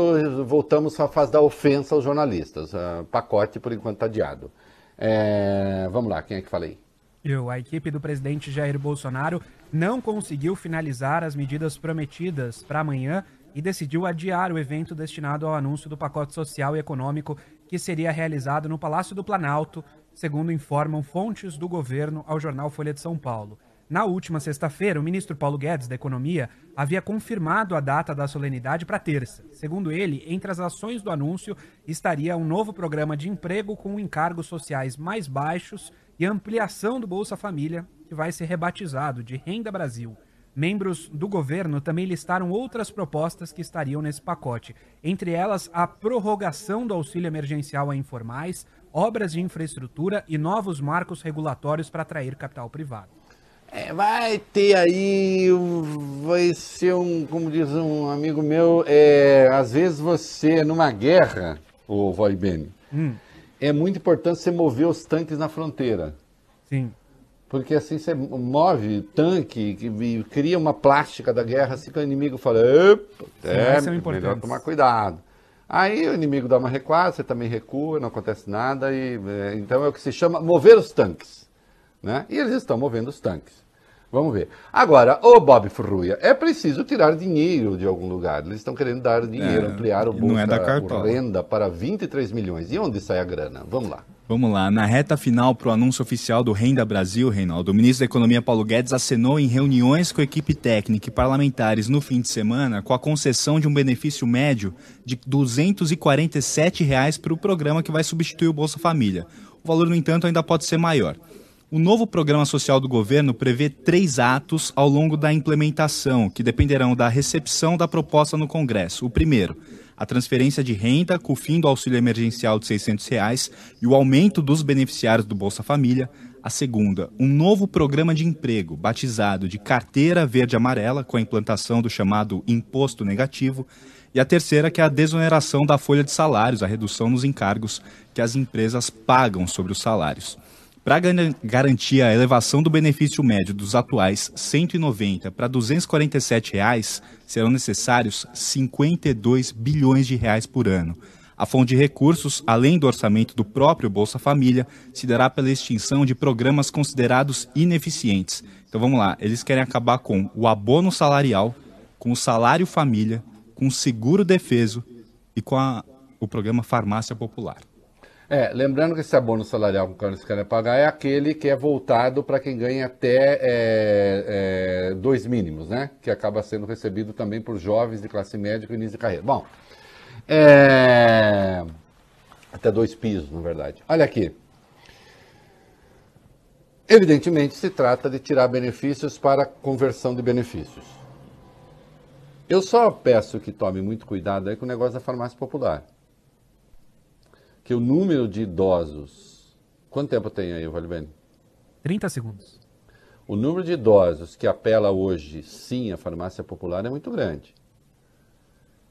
voltamos à fase da ofensa aos jornalistas. Uh, pacote, por enquanto, está adiado. É, vamos lá, quem é que fala aí? Eu, a equipe do presidente Jair Bolsonaro não conseguiu finalizar as medidas prometidas para amanhã e decidiu adiar o evento destinado ao anúncio do pacote social e econômico que seria realizado no Palácio do Planalto, segundo informam fontes do governo ao jornal Folha de São Paulo. Na última sexta-feira, o ministro Paulo Guedes, da Economia, havia confirmado a data da solenidade para terça. Segundo ele, entre as ações do anúncio estaria um novo programa de emprego com encargos sociais mais baixos e ampliação do Bolsa Família, que vai ser rebatizado de Renda Brasil. Membros do governo também listaram outras propostas que estariam nesse pacote, entre elas a prorrogação do auxílio emergencial a informais, obras de infraestrutura e novos marcos regulatórios para atrair capital privado. É, vai ter aí, vai ser um, como diz um amigo meu, é, às vezes você, numa guerra, o Voi Bene, Hum, é muito importante você mover os tanques na fronteira. sim. Porque assim você move tanque que- e cria uma plástica da guerra, assim que o inimigo fala, "Epa, é, são melhor tomar cuidado. Aí o inimigo dá uma recuada, você também recua, não acontece nada, e é, então é o que se chama mover os tanques. Né? E eles estão movendo os tanques. Vamos ver. Agora, ô Bob Furruia, é preciso tirar dinheiro de algum lugar. Eles estão querendo dar dinheiro, É, ampliar o não bolsa é da o renda para 23 milhões. E onde sai a grana? Vamos lá. Vamos lá, na reta final para o anúncio oficial do Renda Brasil, Reinaldo, o ministro da Economia Paulo Guedes acenou em reuniões com a equipe técnica e parlamentares no fim de semana com a concessão de um benefício médio de 247 reais para o programa que vai substituir o Bolsa Família. O valor, no entanto, ainda pode ser maior. O novo programa social do governo prevê três atos ao longo da implementação, que dependerão da recepção da proposta no Congresso. O primeiro, a transferência de renda com o fim do auxílio emergencial de 600 reais e o aumento dos beneficiários do Bolsa Família. A segunda, um novo programa de emprego, batizado de Carteira Verde-Amarela, com a implantação do chamado Imposto Negativo. E a terceira, que é a desoneração da folha de salários, a redução nos encargos que as empresas pagam sobre os salários. Para garantir a elevação do benefício médio dos atuais R$ 190 para 247 reais, serão necessários 52 bilhões de reais por ano. A fonte de recursos, além do orçamento do próprio Bolsa Família, se dará pela extinção de programas considerados ineficientes. Então vamos lá, eles querem acabar com o abono salarial, com o salário família, com o seguro defeso e com a- o programa Farmácia Popular. É, lembrando que esse abono salarial que eles querem pagar é aquele que é voltado para quem ganha até é, é, dois mínimos, né? Que acaba sendo recebido também por jovens de classe média com início de carreira. Bom, é, até dois pisos, na verdade. Olha aqui. Evidentemente, se trata de tirar benefícios para conversão de benefícios. Eu só peço que tome muito cuidado aí com o negócio da farmácia popular que o número de idosos. Quanto tempo tem aí, Valibene? 30 segundos. O número de idosos que apela hoje, sim, à farmácia popular é muito grande.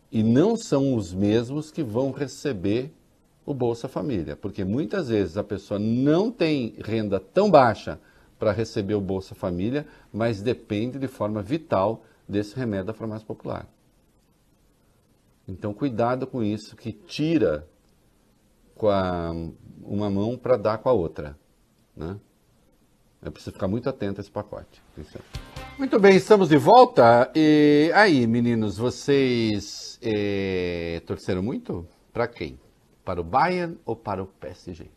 E não são os mesmos que vão receber o Bolsa Família, porque muitas vezes a pessoa não tem renda tão baixa para receber o Bolsa Família, mas depende de forma vital desse remédio da farmácia popular. Então, cuidado com isso, que tira com a, uma mão para dar com a outra. Né? É preciso ficar muito atento a esse pacote. Muito bem, estamos de volta. E aí, meninos, vocês eh, torceram muito? Para quem? Para o Bayern ou para o PSG?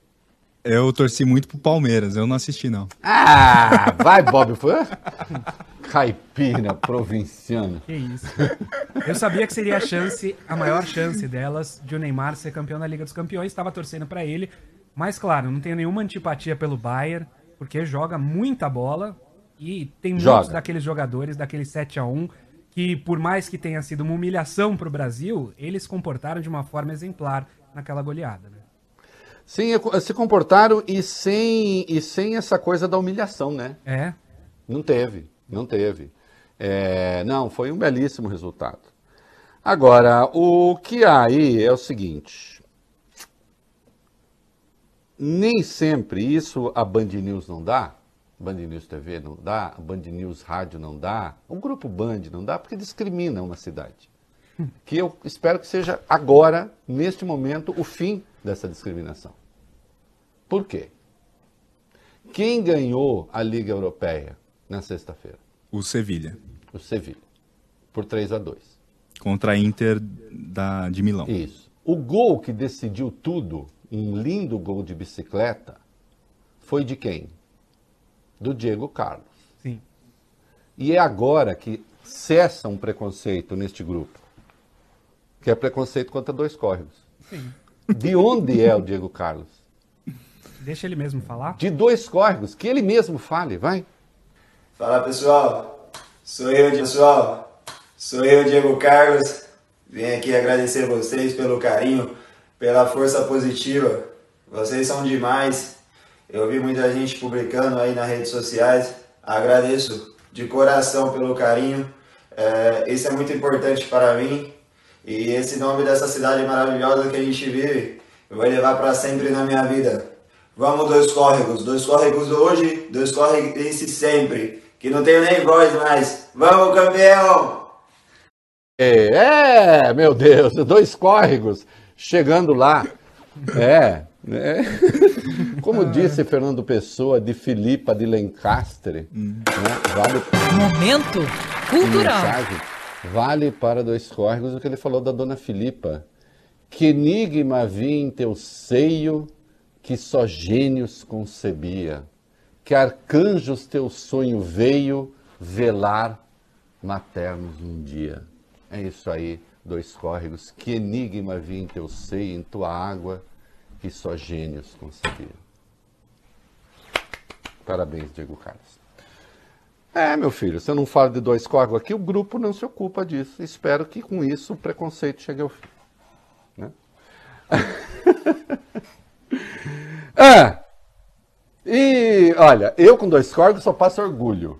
Eu torci muito pro Palmeiras, eu não assisti não. Ah, vai, Bob. Foi? Caipira provinciano. Que isso. Eu sabia que seria a chance, a maior chance delas de o Neymar ser campeão da Liga dos Campeões. Estava torcendo pra ele. Mas, claro, não tenho nenhuma antipatia pelo Bayern, porque joga muita bola e tem Joga. muitos daqueles jogadores, daquele 7 a 1 que por mais que tenha sido uma humilhação pro Brasil, eles se comportaram de uma forma exemplar naquela goleada, né? Sim, se comportaram e sem, e sem essa coisa da humilhação, né? É. Não teve, não teve. É, não, foi um belíssimo resultado. Agora, o que há aí é o seguinte. Nem sempre isso a Band News não dá, Band News TV não dá, Band News Rádio não dá, o Grupo Band não dá, porque discrimina uma cidade. Que eu espero que seja agora, neste momento, o fim dessa discriminação. Por quê? Quem ganhou a Liga Europeia na sexta-feira? O Sevilha, O Sevilla, por 3 a 2. contra a Inter da, de Milão. Isso. O gol que decidiu tudo, um lindo gol de bicicleta, foi de quem? Do Diego Carlos. Sim. E é agora que cessa um preconceito neste grupo, que é preconceito contra dois córregos. Sim. De onde é o Diego Carlos? Deixa ele mesmo falar. De dois córregos, que ele mesmo fale, vai. Fala pessoal, sou eu, pessoal, sou eu, Diego Carlos. Venho aqui agradecer vocês pelo carinho, pela força positiva. Vocês são demais. Eu vi muita gente publicando aí nas redes sociais Agradeço de coração pelo carinho. É, isso é muito importante para mim. E esse nome dessa cidade maravilhosa que a gente vive, eu vou levar para sempre na minha vida. Vamos, dois córregos. Dois córregos hoje, dois córregos sempre. Que não tenho nem voz mais. Vamos, campeão! É, é, meu Deus, dois córregos chegando lá. É, é. <laughs> Como disse Fernando Pessoa de Filipa de Lencastre, né, vale Momento cultural. mensagem, vale para dois córregos o que ele falou da dona Filipa. Que enigma havia em teu seio que só gênios concebia, que arcanjos teu sonho veio velar maternos um dia. É isso aí, dois córregos. Que enigma havia em teu seio, em tua água, que só gênios concebiam. Parabéns, Diego Carlos. É, meu filho, se eu não falo de dois córregos aqui, o grupo não se ocupa disso. Espero que com isso o preconceito chegue ao fim. Né? ah, <laughs> e olha, eu com dois córregos só passo orgulho.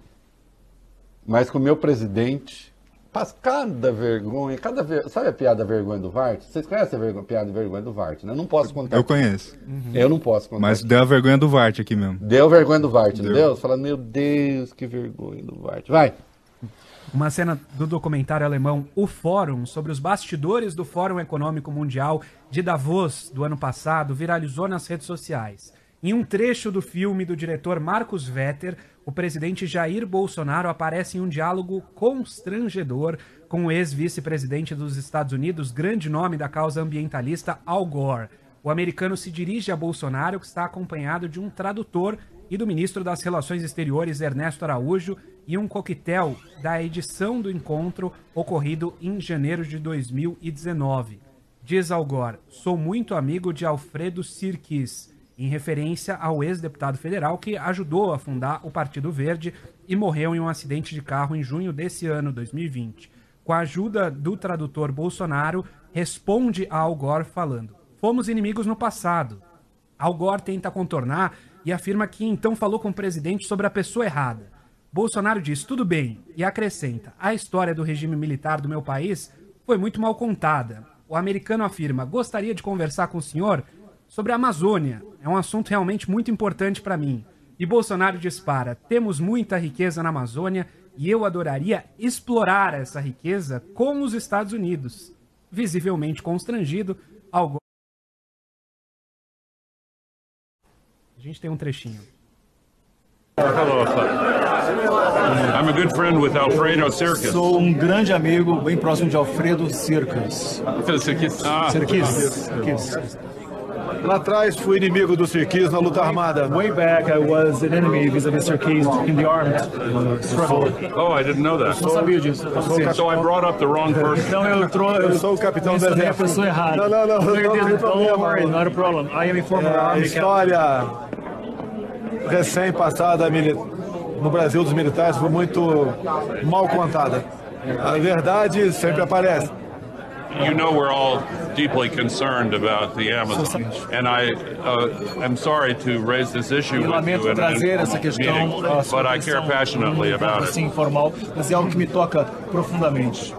Mas com o meu presidente, passo cada vergonha, cada ver... sabe a piada vergonha do Vart? Vocês conhecem a vergonha- piada vergonha do Vart, né? Eu não posso contar. Eu conheço. Eu não posso contar. Mas deu a vergonha do Vart aqui mesmo. Deu vergonha do Vart, não Deu. deu? Falando, meu Deus, que vergonha do Vart. Vai. Uma cena do documentário alemão O Fórum, sobre os bastidores do Fórum Econômico Mundial de Davos do ano passado, viralizou nas redes sociais. Em um trecho do filme do diretor Marcos Vetter, o presidente Jair Bolsonaro aparece em um diálogo constrangedor com o ex-vice-presidente dos Estados Unidos, grande nome da causa ambientalista Al Gore. O americano se dirige a Bolsonaro, que está acompanhado de um tradutor e do ministro das Relações Exteriores, Ernesto Araújo, e um coquetel da edição do encontro ocorrido em janeiro de 2019. Diz Al Gore, sou muito amigo de Alfredo Sirkis, em referência ao ex-deputado federal que ajudou a fundar o Partido Verde e morreu em um acidente de carro em junho desse ano, 2020. Com a ajuda do tradutor Bolsonaro, responde a Al Gore falando: Fomos inimigos no passado. Al Gore tenta contornar e afirma que então falou com o presidente sobre a pessoa errada. Bolsonaro diz tudo bem e acrescenta: a história do regime militar do meu país foi muito mal contada. O americano afirma: gostaria de conversar com o senhor sobre a Amazônia. É um assunto realmente muito importante para mim. E Bolsonaro dispara: temos muita riqueza na Amazônia e eu adoraria explorar essa riqueza com os Estados Unidos. Visivelmente constrangido, Al Gore A gente tem um trechinho. Hello. I'm a good friend with Alfredo Circus. Sou um grande amigo, bem próximo de Alfredo Circus. Circus. Ah. Cirquis. Cirquis. Lá atrás fui inimigo do Cirquis na luta armada. Way back I was an enemy vis-à-vis Cirquis in the armed struggle. Oh, I didn't know that. Não sabia disso. So I brought up the wrong person. Então eu trouxe. Eu sou o capitão do Mencionei a exército. pessoa errada. Não, não, não. não, não, Don't tem problema. worry, not a problem. I am a former É, a army história recém-passada no Brasil dos militares foi muito mal contada. A verdade sempre aparece. You know we're all deeply concerned about the Amazon, and I uh, am sorry to raise this issue with you in an meeting, but I care passionately about it. informal, mas é algo que me toca profundamente.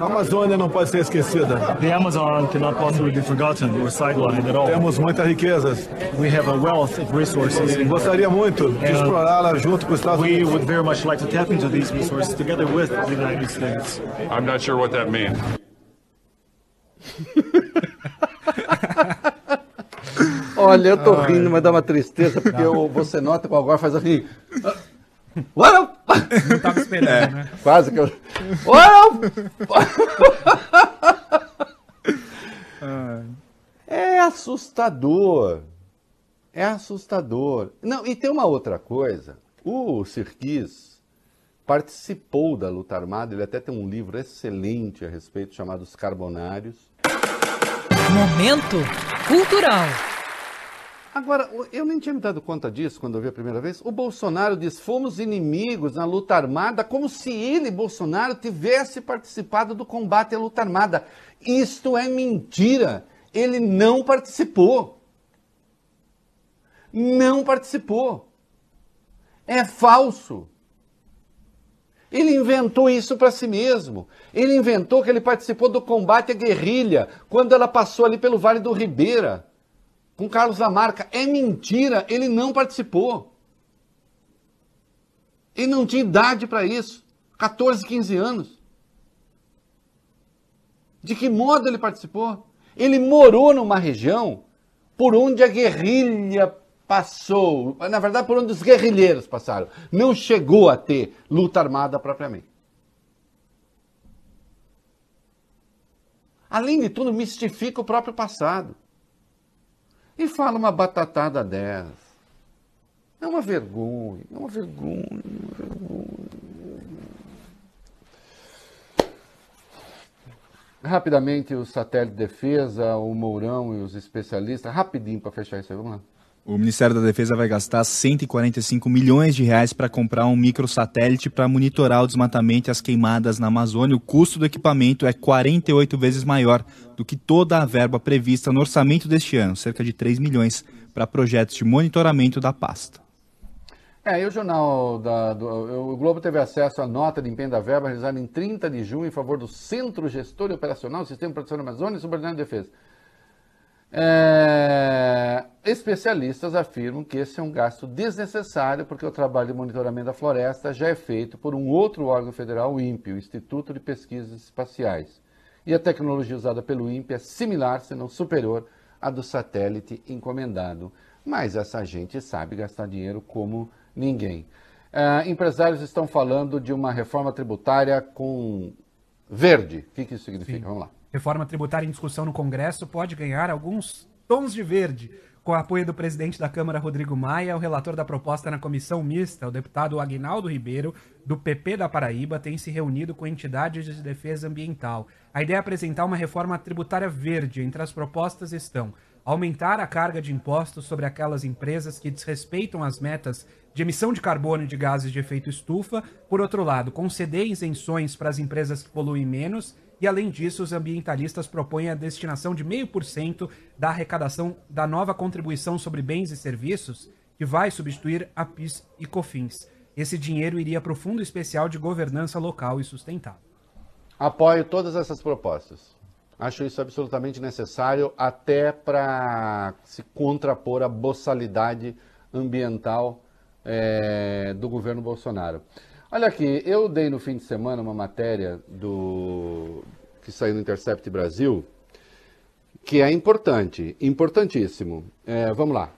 A Amazônia não pode ser esquecida. The Amazon cannot possibly be forgotten or sidelined at all. Temos muitas riquezas. We have a wealth of resources. E gostaria muito de explorá-la junto com os Estados We Unidos. would very much like to tap into these resources together with the United States. I'm not sure what that means. <laughs> Olha, eu tô rindo, mas dá uma tristeza, porque o, você nota que o Algor faz assim. Well! Não tava esperando, É, né? Quase que eu. <laughs> <laughs> É assustador. É assustador. Não, e tem uma outra coisa. O Sirkis participou da luta armada, ele até tem um livro excelente a respeito chamado Os Carbonários. Momento cultural. Agora, eu nem tinha me dado conta disso quando eu vi a primeira vez. O Bolsonaro diz: fomos inimigos na luta armada, como se ele, Bolsonaro, tivesse participado do combate à luta armada. Isto é mentira. Ele não participou. Não participou. É falso. Ele inventou isso para si mesmo. Ele inventou que ele participou do combate à guerrilha quando ela passou ali pelo Vale do Ribeira com Carlos Lamarca. É mentira, ele não participou. Ele não tinha idade para isso. 14, 15 anos. De que modo ele participou? Ele morou numa região por onde a guerrilha passou, na verdade, por onde os guerrilheiros passaram. Não chegou a ter luta armada propriamente. Além de tudo, mistifica o próprio passado. E fala uma batatada dessa. É uma vergonha, é uma vergonha, é uma vergonha. Rapidamente, o satélite de defesa, o Mourão e os especialistas, rapidinho para fechar isso aí, vamos lá. O Ministério da Defesa vai gastar 145 milhões de reais para comprar um microsatélite para monitorar o desmatamento e as queimadas na Amazônia. O custo do equipamento é 48 vezes maior do que toda a verba prevista no orçamento deste ano, cerca de 3 milhões para projetos de monitoramento da pasta. É, e o jornal da, do, o Globo teve acesso à nota de empenho da verba realizada em 30 de junho em favor do Centro Gestor e Operacional do Sistema de Proteção da Amazônia e Subordinado de Defesa. É, especialistas afirmam que esse é um gasto desnecessário porque o trabalho de monitoramento da floresta já é feito por um outro órgão federal, o INPE, o Instituto de Pesquisas Espaciais. E a tecnologia usada pelo INPE é similar, se não superior, à do satélite encomendado. Mas essa gente sabe gastar dinheiro como ninguém. É, empresários estão falando de uma reforma tributária com verde. O que, que isso significa? Sim. Vamos lá. Reforma tributária em discussão no Congresso pode ganhar alguns tons de verde. Com o apoio do presidente da Câmara, Rodrigo Maia, o relator da proposta na comissão mista, o deputado Aguinaldo Ribeiro, do PP da Paraíba, tem se reunido com entidades de defesa ambiental. A ideia é apresentar uma reforma tributária verde. Entre as propostas estão aumentar a carga de impostos sobre aquelas empresas que desrespeitam as metas de emissão de carbono e de gases de efeito estufa, por outro lado, conceder isenções para as empresas que poluem menos e, além disso, os ambientalistas propõem a destinação de 0,5% da arrecadação da nova contribuição sobre bens e serviços, que vai substituir a PIS e COFINS. Esse dinheiro iria para o Fundo Especial de Governança Local e Sustentável. Apoio todas essas propostas. Acho isso absolutamente necessário, até para se contrapor à boçalidade ambiental é, do governo Bolsonaro. Olha aqui, eu dei no fim de semana uma matéria do que saiu no Intercept Brasil, que é importante, importantíssimo. É, vamos lá.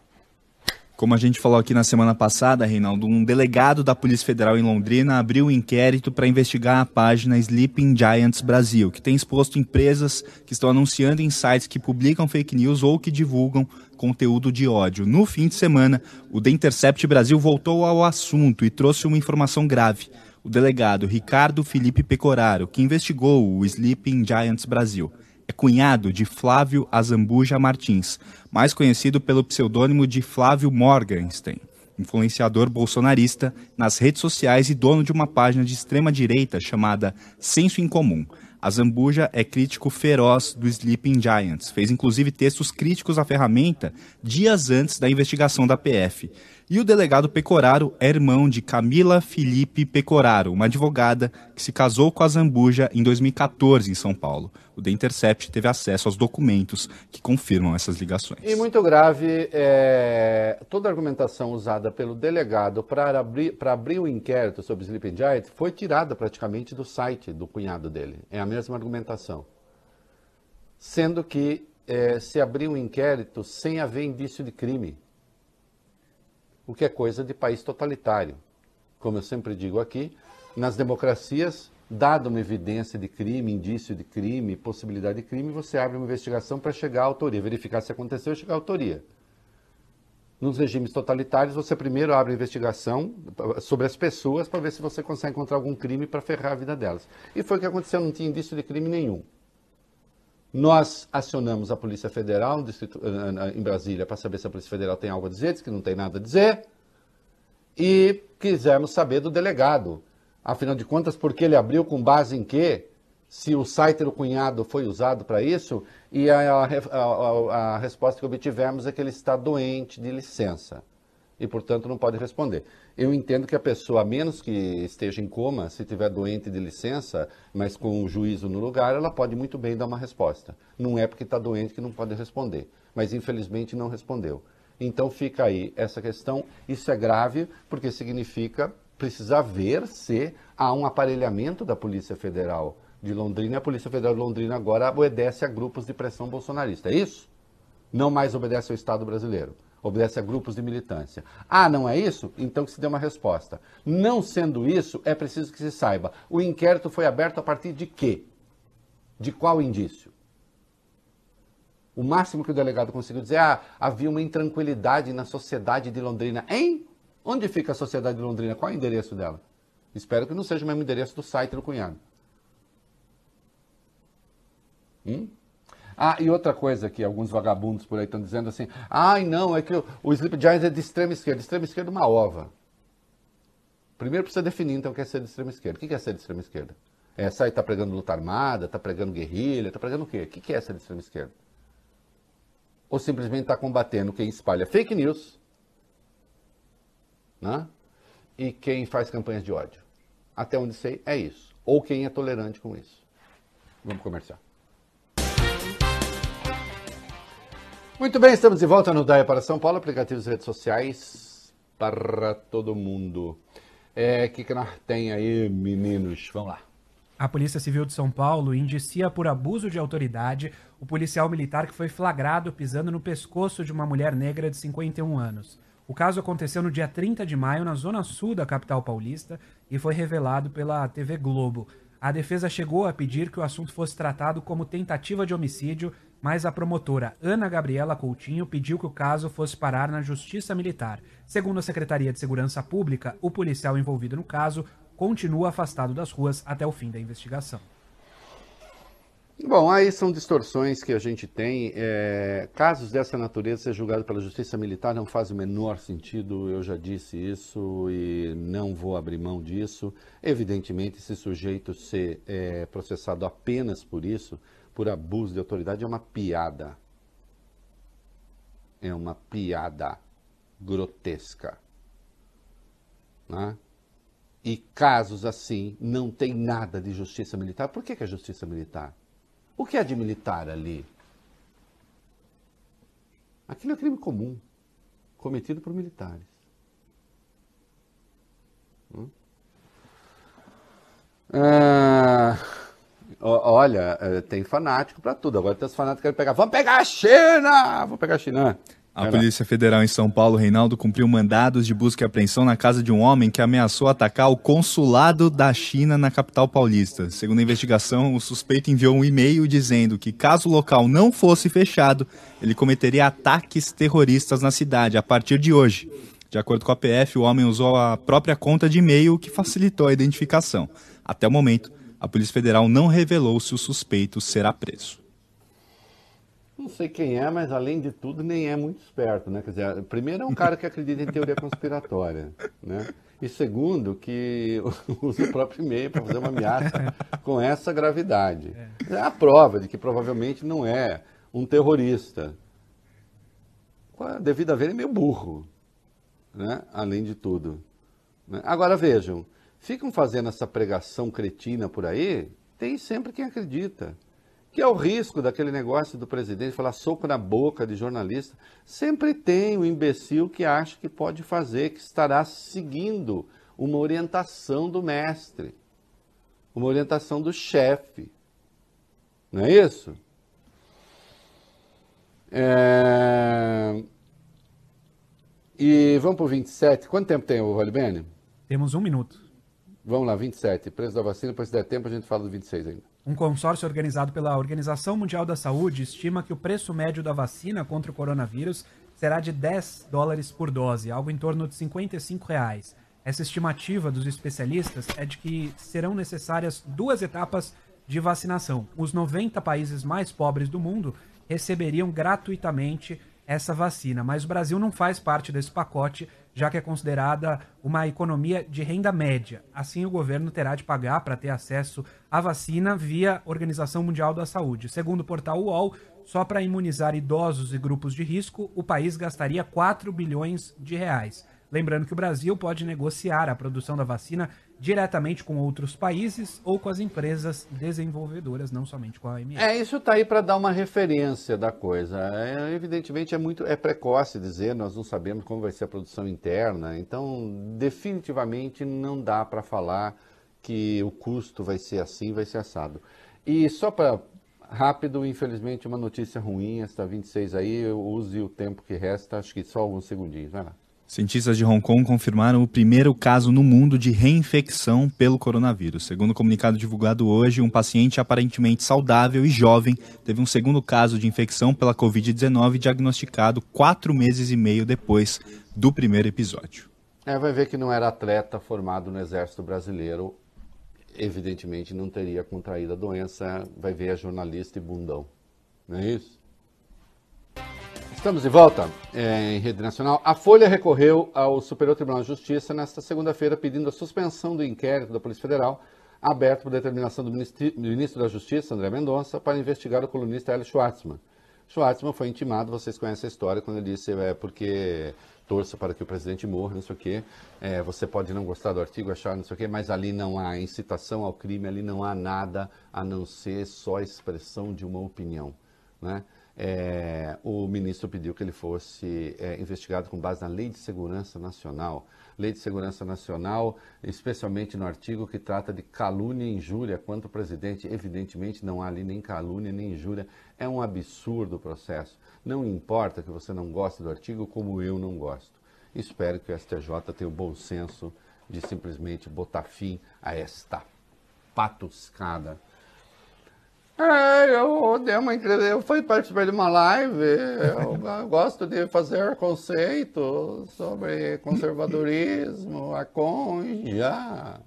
Como a gente falou aqui na semana passada, Reinaldo, um delegado da Polícia Federal em Londrina abriu um inquérito para investigar a página Sleeping Giants Brasil, que tem exposto empresas que estão anunciando em sites que publicam fake news ou que divulgam conteúdo de ódio. No fim de semana, o The Intercept Brasil voltou ao assunto e trouxe uma informação grave. O delegado Ricardo Felipe Pecoraro, que investigou o Sleeping Giants Brasil, é cunhado de Flávio Azambuja Martins, mais conhecido pelo pseudônimo de Flávio Morgenstern, influenciador bolsonarista nas redes sociais e dono de uma página de extrema direita chamada Senso em Comum. Azambuja é crítico feroz do Sleeping Giants, fez inclusive textos críticos à ferramenta dias antes da investigação da PF. E o delegado Pecoraro é irmão de Camila Felipe Pecoraro, uma advogada que se casou com a Zambuja em 2014 em São Paulo. O The Intercept teve acesso aos documentos que confirmam essas ligações. E muito grave, é, toda a argumentação usada pelo delegado para abrir, abrir o inquérito sobre Sleeping Giant foi tirada praticamente do site do cunhado dele. É a mesma argumentação. Sendo que é, se abriu um inquérito sem haver indício de crime o que é coisa de país totalitário. Como eu sempre digo aqui, nas democracias, dada uma evidência de crime, indício de crime, possibilidade de crime, você abre uma investigação para chegar à autoria, verificar se aconteceu e chegar à autoria. Nos regimes totalitários, você primeiro abre a investigação sobre as pessoas para ver se você consegue encontrar algum crime para ferrar a vida delas. E foi o que aconteceu, não tinha indício de crime nenhum. Nós acionamos a Polícia Federal distrito, eh, em Brasília para saber se a Polícia Federal tem algo a dizer, diz que não tem nada a dizer. E quisemos saber do delegado. Afinal de contas, porque ele abriu com base em quê? Se o site do cunhado foi usado para isso? E a, a, a, a resposta que obtivemos é que ele está doente de licença. E, portanto, não pode responder. Eu entendo que a pessoa, a menos que esteja em coma, se tiver doente de licença, mas com o juízo no lugar, ela pode muito bem dar uma resposta. Não é porque está doente que não pode responder, mas infelizmente não respondeu. Então fica aí essa questão. Isso é grave porque significa precisar ver se há um aparelhamento da Polícia Federal de Londrina. A Polícia Federal de Londrina agora obedece a grupos de pressão bolsonarista. É isso? Não mais obedece ao Estado brasileiro. Obedece a grupos de militância. Ah, não é isso? Então que se dê uma resposta. Não sendo isso, é preciso que se saiba. O inquérito foi aberto a partir de quê? De qual indício? O máximo que o delegado conseguiu dizer, ah, havia uma intranquilidade na sociedade de Londrina. Hein? Onde fica a sociedade de Londrina? Qual é o endereço dela? Espero que não seja o mesmo endereço do site do cunhado. Hum? Ah, e outra coisa que alguns vagabundos por aí estão dizendo assim, ai não, é que o, o Sleep Giants é de extrema esquerda. Extrema esquerda é uma ova. Primeiro precisa definir então o que é ser de extrema esquerda. O que é ser de extrema esquerda? É sair, tá pregando luta armada, tá pregando guerrilha, tá pregando o quê? O que é ser de extrema esquerda? Ou simplesmente está combatendo quem espalha fake news né? e quem faz campanhas de ódio. Até onde sei, é isso. Ou quem é tolerante com isso. Vamos comercial. Muito bem, estamos de volta no Daia para São Paulo, aplicativos e redes sociais para todo mundo. É, o que, que nós tem aí, meninos? Vamos lá. A Polícia Civil de São Paulo indicia por abuso de autoridade o policial militar que foi flagrado pisando no pescoço de uma mulher negra de 51 anos. O caso aconteceu no dia 30 de maio, na zona sul da capital paulista, e foi revelado pela TV Globo. A defesa chegou a pedir que o assunto fosse tratado como tentativa de homicídio, mas a promotora Ana Gabriela Coutinho pediu que o caso fosse parar na Justiça Militar. Segundo a Secretaria de Segurança Pública, o policial envolvido no caso continua afastado das ruas até o fim da investigação. Bom, aí são distorções que a gente tem. É, casos dessa natureza ser julgado pela Justiça Militar não faz o menor sentido, eu já disse isso e não vou abrir mão disso. Evidentemente, esse sujeito ser é, processado apenas por isso, por abuso de autoridade, é uma piada. É uma piada grotesca. Né? E casos assim não tem nada de justiça militar. Por que, que é justiça militar? O que é de militar ali? Aquilo é crime comum, cometido por militares. Hum? Ah, olha, eh, tem fanático para tudo. Agora tem os fanáticos que querem pegar. Vamos pegar a China! Vamos pegar a China. A Polícia Federal em São Paulo, Reinaldo, cumpriu mandados de busca e apreensão na casa de um homem que ameaçou atacar o consulado da China na capital paulista. Segundo a investigação, o suspeito enviou um e-mail dizendo que, caso o local não fosse fechado, ele cometeria ataques terroristas na cidade a partir de hoje. De acordo com a PF, o homem usou a própria conta de e-mail que facilitou a identificação. Até o momento, a Polícia Federal não revelou se o suspeito será preso. Não sei quem é, mas além de tudo, nem é muito esperto, né? Quer dizer, primeiro é um cara que acredita em teoria conspiratória, né? E segundo, que <laughs> usa o próprio e-mail para fazer uma ameaça <laughs> com essa gravidade. É a prova de que provavelmente não é um terrorista. Devido a ver, é meio burro, né? Além de tudo. Né? Agora vejam, ficam fazendo essa pregação cretina por aí, tem sempre quem acredita que é o risco daquele negócio do presidente falar soco na boca de jornalista. Sempre tem o imbecil que acha que pode fazer, que estará seguindo uma orientação do mestre, uma orientação do chefe. Não é isso? É... E vamos para o 27. Quanto tempo tem o Valibene? Temos um minuto. Vamos lá, 27. Preço da vacina, depois se der tempo a gente fala do 26 ainda. Um consórcio organizado pela Organização Mundial da Saúde estima que o preço médio da vacina contra o coronavírus será de 10 dólares por dose, algo em torno de 55 reais. Essa estimativa dos especialistas é de que serão necessárias duas etapas de vacinação. Os 90 países mais pobres do mundo receberiam gratuitamente essa vacina, mas o Brasil não faz parte desse pacote, já que é considerada uma economia de renda média. Assim, o governo terá de pagar para ter acesso à vacina via Organização Mundial da Saúde. Segundo o portal UOL, Só para imunizar idosos e grupos de risco, o país gastaria 4 bilhões de reais. Lembrando que o Brasil pode negociar a produção da vacina diretamente com outros países ou com as empresas desenvolvedoras, não somente com a OMS. É, isso está aí para dar uma referência da coisa. É, evidentemente é muito é precoce dizer, nós não sabemos como vai ser a produção interna, então definitivamente não dá para falar que o custo vai ser assim, vai ser assado. E só para rápido, infelizmente uma notícia ruim, esta 26 aí, use o tempo que resta, acho que só alguns segundinhos, vai lá. Cientistas de Hong Kong confirmaram o primeiro caso no mundo de reinfecção pelo coronavírus. Segundo o comunicado divulgado hoje, um paciente aparentemente saudável e jovem teve um segundo caso de infecção pela Covid-19 diagnosticado quatro meses e meio depois do primeiro episódio. É, vai ver que não era atleta formado no Exército Brasileiro. Evidentemente não teria contraído a doença. Vai ver a jornalista e bundão. Não é isso? Estamos de volta é, em rede nacional. A Folha recorreu ao Superior Tribunal de Justiça nesta segunda-feira pedindo a suspensão do inquérito da Polícia Federal, aberto por determinação do ministro da Justiça, André Mendonça, para investigar o colunista Hélio Schwartzman. Schwartzman foi intimado, vocês conhecem a história, quando ele disse é porque torça para que o presidente morra, não sei o quê. É, você pode não gostar do artigo, achar não sei o quê, mas ali não há incitação ao crime, ali não há nada a não ser só expressão de uma opinião. Né? É, o ministro pediu que ele fosse é, investigado com base na Lei de Segurança Nacional. Lei de Segurança Nacional, especialmente no artigo que trata de calúnia e injúria quanto ao presidente. Evidentemente não há ali nem calúnia nem injúria. É um absurdo o processo. Não importa que você não goste do artigo, como eu não gosto. Espero que o STJ tenha o bom senso de simplesmente botar fim a esta patuscada é, eu dei uma entrevista, eu fui participar de uma live, eu <laughs> gosto de fazer conceito sobre conservadorismo, a conja.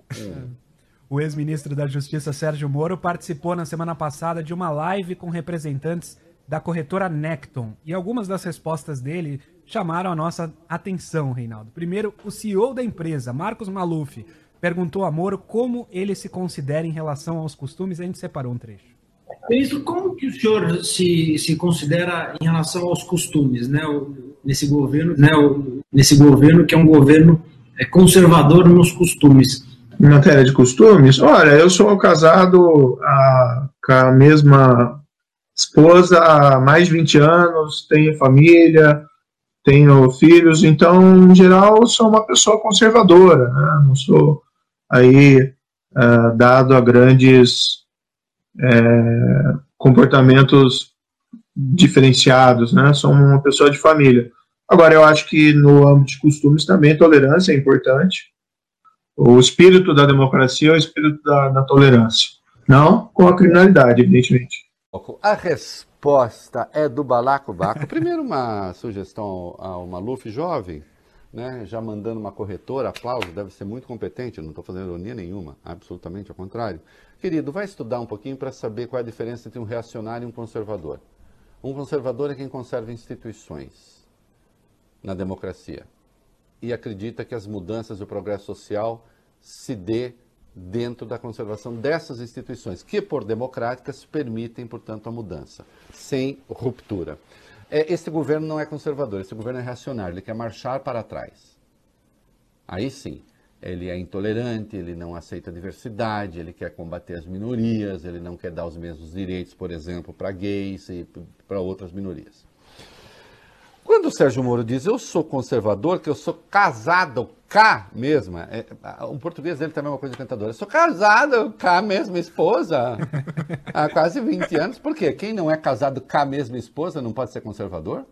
O ex-ministro da Justiça Sérgio Moro participou na semana passada de uma live com representantes da corretora Necton e algumas das respostas dele chamaram a nossa atenção, Reinaldo. Primeiro, o CEO da empresa, Marcos Maluf, perguntou a Moro como ele se considera em relação aos costumes a gente separou um trecho. Ministro, como que o senhor se, se considera em relação aos costumes, né? Nesse governo, né? Nesse governo que é um governo é, conservador nos costumes. Em matéria de costumes, olha, eu sou casado a, com a mesma esposa há mais de 20 anos, tenho família, tenho filhos, então, em geral, sou uma pessoa conservadora, né? não sou aí uh, dado a grandes é, comportamentos diferenciados, né? Sou uma pessoa de família. Agora, eu acho que no âmbito de costumes também tolerância é importante. O espírito da democracia é o espírito da, da tolerância. Não com a criminalidade, evidentemente. A resposta é do Balacobaco. Primeiro, uma sugestão ao Maluf jovem, né, já mandando uma corretora, aplauso, deve ser muito competente, não estou fazendo ironia nenhuma, absolutamente ao contrário. Querido, vai estudar um pouquinho para saber qual é a diferença entre um reacionário e um conservador. Um conservador é quem conserva instituições na democracia e acredita que as mudanças e o progresso social se dê dentro da conservação dessas instituições, que por democráticas permitem, portanto, a mudança, sem ruptura. É, este governo não é conservador, esse governo é reacionário, ele quer marchar para trás. Aí sim, ele é intolerante, ele não aceita a diversidade, ele quer combater as minorias, ele não quer dar os mesmos direitos, por exemplo, para gays e para outras minorias. Quando o Sérgio Moro diz eu sou conservador, que eu sou casado cá mesma, é, o português dele também é uma coisa encantadora. Eu sou casado cá mesma esposa <laughs> há quase 20 anos. Por quê? Quem não é casado cá mesma esposa não pode ser conservador?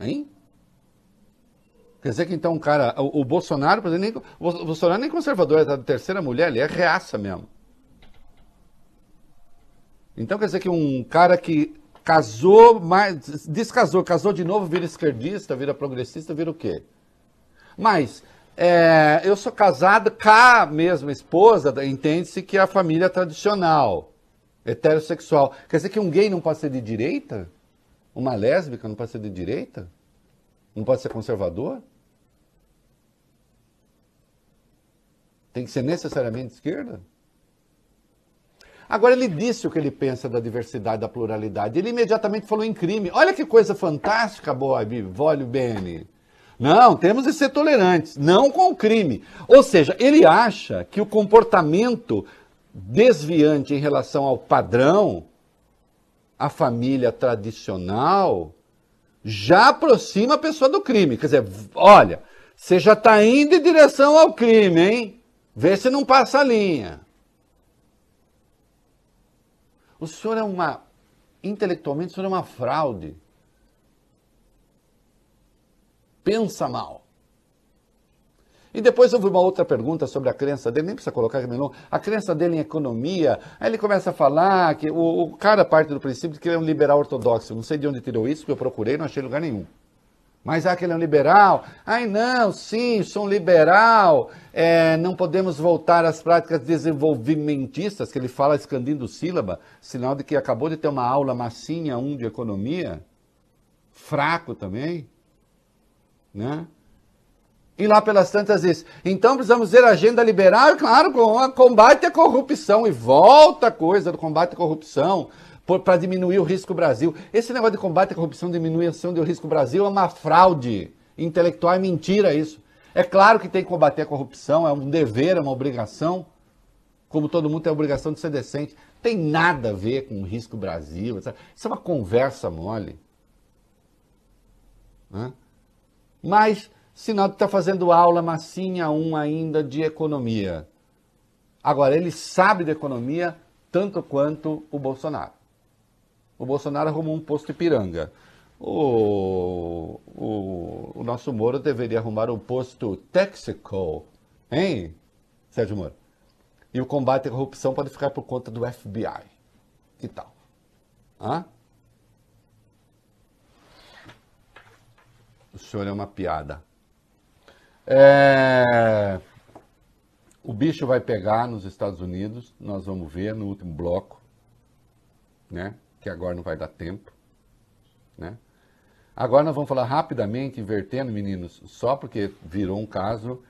Hein? Quer dizer que então, cara, o, o Bolsonaro, por exemplo, nem, o Bolsonaro nem conservador, é da terceira mulher, ele é reaça mesmo. Então quer dizer que um cara que casou, mais, descasou, casou de novo, vira esquerdista, vira progressista, vira o quê? Mas é, eu sou casado com a mesma esposa, entende-se que é a família tradicional, heterossexual. Quer dizer que um gay não pode ser de direita? Uma lésbica não pode ser de direita? Não pode ser conservador? Tem que ser necessariamente esquerda? Agora, ele disse o que ele pensa da diversidade, da pluralidade. Ele imediatamente falou em crime. Olha que coisa fantástica, Bob, Voglio Bene. Não, temos de ser tolerantes, não com o crime. Ou seja, ele acha que o comportamento desviante em relação ao padrão, a família tradicional, já aproxima a pessoa do crime. Quer dizer, olha, você já está indo em direção ao crime, hein? Vê se não passa a linha. O senhor é uma. Intelectualmente, o senhor é uma fraude. Pensa mal. E depois houve uma outra pergunta sobre a crença dele, nem precisa colocar aqui não. A crença dele em economia. Aí ele começa a falar que o, o cara parte do princípio de que ele é um liberal ortodoxo. Não sei de onde tirou isso, porque eu procurei, não achei lugar nenhum. Mas ah, que ele é um liberal? Ai, não, sim, sou um liberal. É, não podemos voltar às práticas desenvolvimentistas, que ele fala escandindo sílaba, sinal de que acabou de ter uma aula massinha, um de economia. Fraco também. Né? E lá pelas tantas vezes. Então precisamos ter agenda liberal, claro, com combate à corrupção. E volta a coisa do combate à corrupção para diminuir o risco Brasil. Esse negócio de combate à corrupção, diminuição do risco Brasil é uma fraude intelectual, é mentira isso. É claro que tem que combater a corrupção, é um dever, é uma obrigação, como todo mundo tem a obrigação de ser decente. Tem nada a ver com o risco Brasil. Isso é uma conversa mole. Né? Mas, que está fazendo aula massinha um ainda de economia. Agora, ele sabe de economia tanto quanto o Bolsonaro o Bolsonaro arrumou um posto Ipiranga. O, o, o nosso Moro deveria arrumar um posto Texaco, hein, Sérgio Moro? E o combate à corrupção pode ficar por conta do FBI. Que tal? Hã? O senhor é uma piada. É... O bicho vai pegar nos Estados Unidos, nós vamos ver no último bloco, né? Que agora não vai dar tempo. Né? Agora nós vamos falar rapidamente, invertendo, meninos, só porque virou um caso.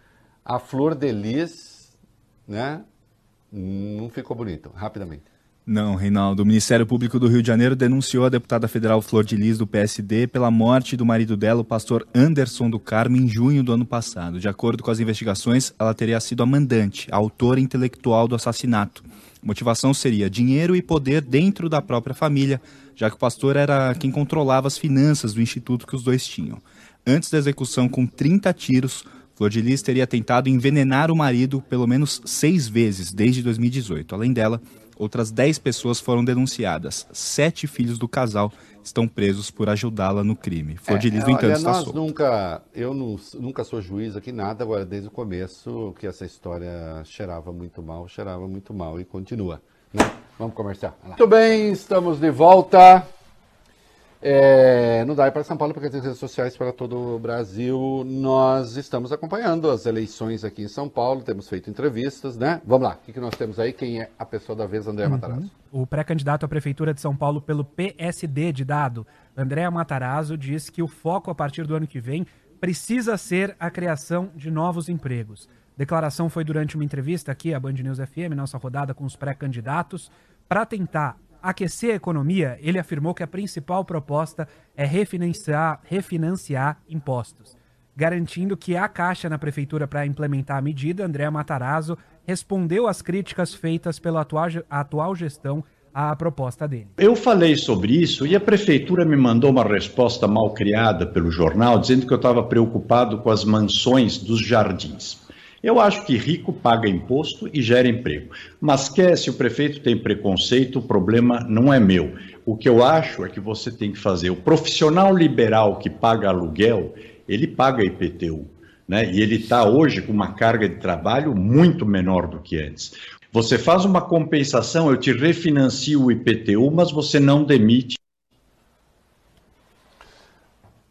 A Flor de Lis, né? Não ficou bonito, rapidamente. Não, Reinaldo. O Ministério Público do Rio de Janeiro denunciou a deputada federal Flor de Lis, do PSD, pela morte do marido dela, o pastor Anderson do Carmo, em junho do ano passado. De acordo com as investigações, ela teria sido a mandante, a autora intelectual do assassinato. Motivação seria dinheiro e poder dentro da própria família, já que o pastor era quem controlava as finanças do instituto que os dois tinham. Antes da execução com 30 tiros, Flor de Lis teria tentado envenenar o marido pelo menos seis vezes desde 2018. Além dela, outras 10 pessoas foram denunciadas. Sete filhos do casal estão presos por ajudá-la no crime. Flor de Lis, no entanto, está nós solta. nunca, eu não, nunca sou juiz aqui nada, agora desde o começo que essa história cheirava muito mal, cheirava muito mal e continua. Né? Vamos comerciar. Muito bem, estamos de volta. É, no DAI para São Paulo, porque tem redes sociais para todo o Brasil. Nós estamos acompanhando as eleições aqui em São Paulo, temos feito entrevistas, né? Vamos lá, o que, que nós temos aí? Quem é a pessoa da vez, André Matarazzo? O pré-candidato à Prefeitura de São Paulo pelo PSD de Dado, André Matarazzo, diz que o foco a partir do ano que vem precisa ser a criação de novos empregos. Declaração foi durante uma entrevista aqui à Band News FM, nossa rodada com os pré-candidatos, para tentar aquecer a economia, ele afirmou que a principal proposta é refinanciar, refinanciar impostos. Garantindo que há caixa na prefeitura para implementar a medida, André Matarazzo respondeu às críticas feitas pela atual, atual gestão à proposta dele. Eu falei sobre isso e a prefeitura me mandou uma resposta mal criada pelo jornal, dizendo que eu estava preocupado com as mansões dos jardins. Eu acho que rico paga imposto e gera emprego. Mas quer, se o prefeito tem preconceito, o problema não é meu. O que eu acho é que você tem que fazer. O profissional liberal que paga aluguel, ele paga IPTU. Né? E ele está hoje com uma carga de trabalho muito menor do que antes. Você faz uma compensação, eu te refinancio o IPTU, mas você não demite.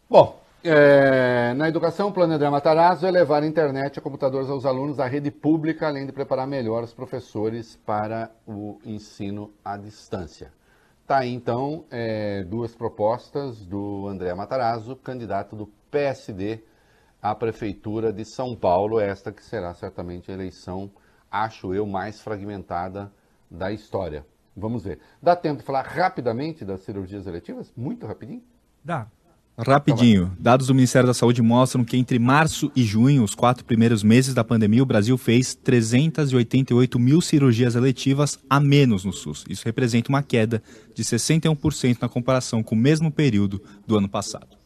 Bom, é, na educação, o plano André Matarazzo é levar a internet e computadores aos alunos da rede pública, além de preparar melhor os professores para o ensino à distância. Tá aí, então, é, duas propostas do André Matarazzo, candidato do PSD à Prefeitura de São Paulo, esta que será certamente a eleição, acho eu, mais fragmentada da história. Vamos ver. Dá tempo de falar rapidamente das cirurgias eletivas? Muito rapidinho? Dá. Rapidinho, dados do Ministério da Saúde mostram que entre março e junho, os quatro primeiros meses da pandemia, o Brasil fez 388 mil cirurgias eletivas a menos no SUS. Isso representa uma queda de 61% na comparação com o mesmo período do ano passado.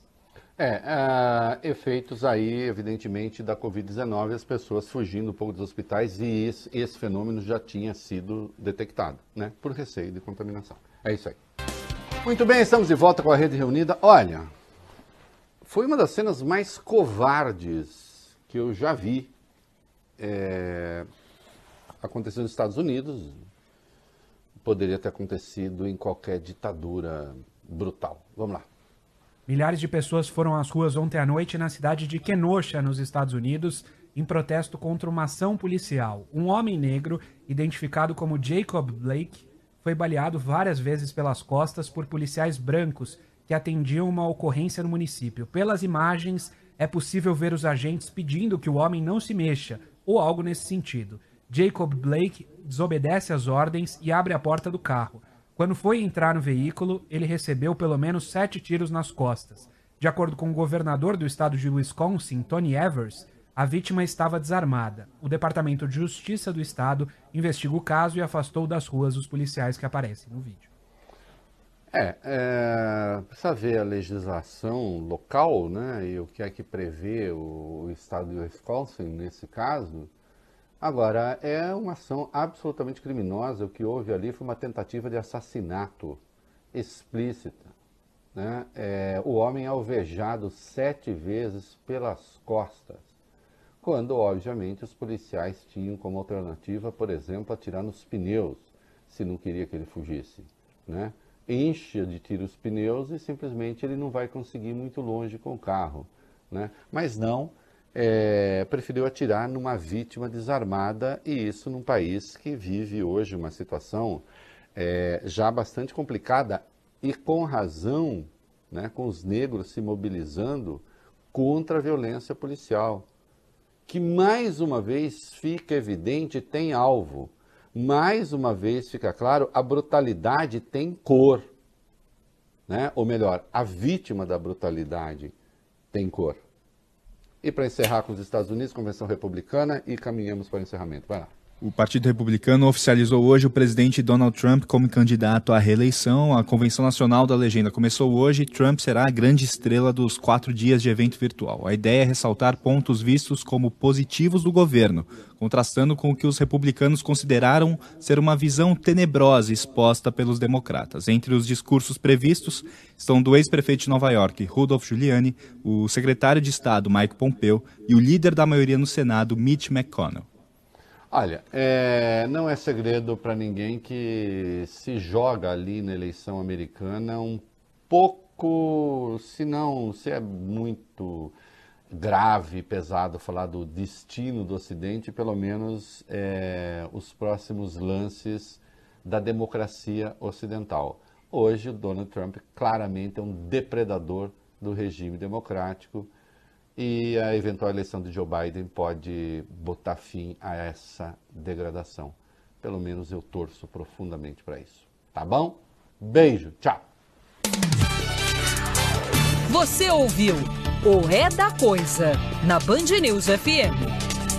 É, uh, efeitos aí, evidentemente, da Covid-19, as pessoas fugindo um pouco dos hospitais e esse, esse fenômeno já tinha sido detectado, né? Por receio de contaminação. É isso aí. Muito bem, estamos de volta com a Rede Reunida. Olha, foi uma das cenas mais covardes que eu já vi é, acontecer nos Estados Unidos. Poderia ter acontecido em qualquer ditadura brutal. Vamos lá. Milhares de pessoas foram às ruas ontem à noite na cidade de Kenosha, nos Estados Unidos, em protesto contra uma ação policial. Um homem negro, identificado como Jacob Blake, foi baleado várias vezes pelas costas por policiais brancos que atendiam uma ocorrência no município. Pelas imagens, é possível ver os agentes pedindo que o homem não se mexa, ou algo nesse sentido. Jacob Blake desobedece às ordens e abre a porta do carro. Quando foi entrar no veículo, ele recebeu pelo menos sete tiros nas costas. De acordo com o governador do estado de Wisconsin, Tony Evers, a vítima estava desarmada. O Departamento de Justiça do estado investiga o caso e afastou das ruas os policiais que aparecem no vídeo. É, é, precisa ver a legislação local, né, e o que é que prevê o, o estado de Wisconsin nesse caso. Agora, é uma ação absolutamente criminosa. O que houve ali foi uma tentativa de assassinato explícita. Né? É, o homem é alvejado sete vezes pelas costas, quando, obviamente, os policiais tinham como alternativa, por exemplo, atirar nos pneus, se não queria que ele fugisse. Né? Enche de tiro os pneus e simplesmente ele não vai conseguir ir muito longe com o carro. Né? Mas não, é, preferiu atirar numa vítima desarmada e isso num país que vive hoje uma situação é, já bastante complicada e com razão, né, com os negros se mobilizando contra a violência policial, que mais uma vez fica evidente tem alvo mais uma vez fica claro, a brutalidade tem cor. Né? Ou melhor, a vítima da brutalidade tem cor. E para encerrar com os Estados Unidos, Convenção Republicana, e caminhamos para o encerramento. Vai lá. O Partido Republicano oficializou hoje o presidente Donald Trump como candidato à reeleição. A Convenção Nacional da Legenda começou hoje e Trump será a grande estrela dos quatro dias de evento virtual. A ideia é ressaltar pontos vistos como positivos do governo, contrastando com o que os republicanos consideraram ser uma visão tenebrosa exposta pelos democratas. Entre os discursos previstos estão do ex-prefeito de Nova York, Rudolph Giuliani, o secretário de Estado, Mike Pompeo, e o líder da maioria no Senado, Mitch McConnell. Olha, é, não é segredo para ninguém que se joga ali na eleição americana um pouco, se não, se é muito grave, pesado falar do destino do Ocidente, pelo menos é, os próximos lances da democracia ocidental. Hoje, o Donald Trump claramente é um depredador do regime democrático e a eventual eleição de Joe Biden pode botar fim a essa degradação. Pelo menos eu torço profundamente para isso. Tá bom? Beijo, tchau. Você ouviu o É da Coisa na Band News FM.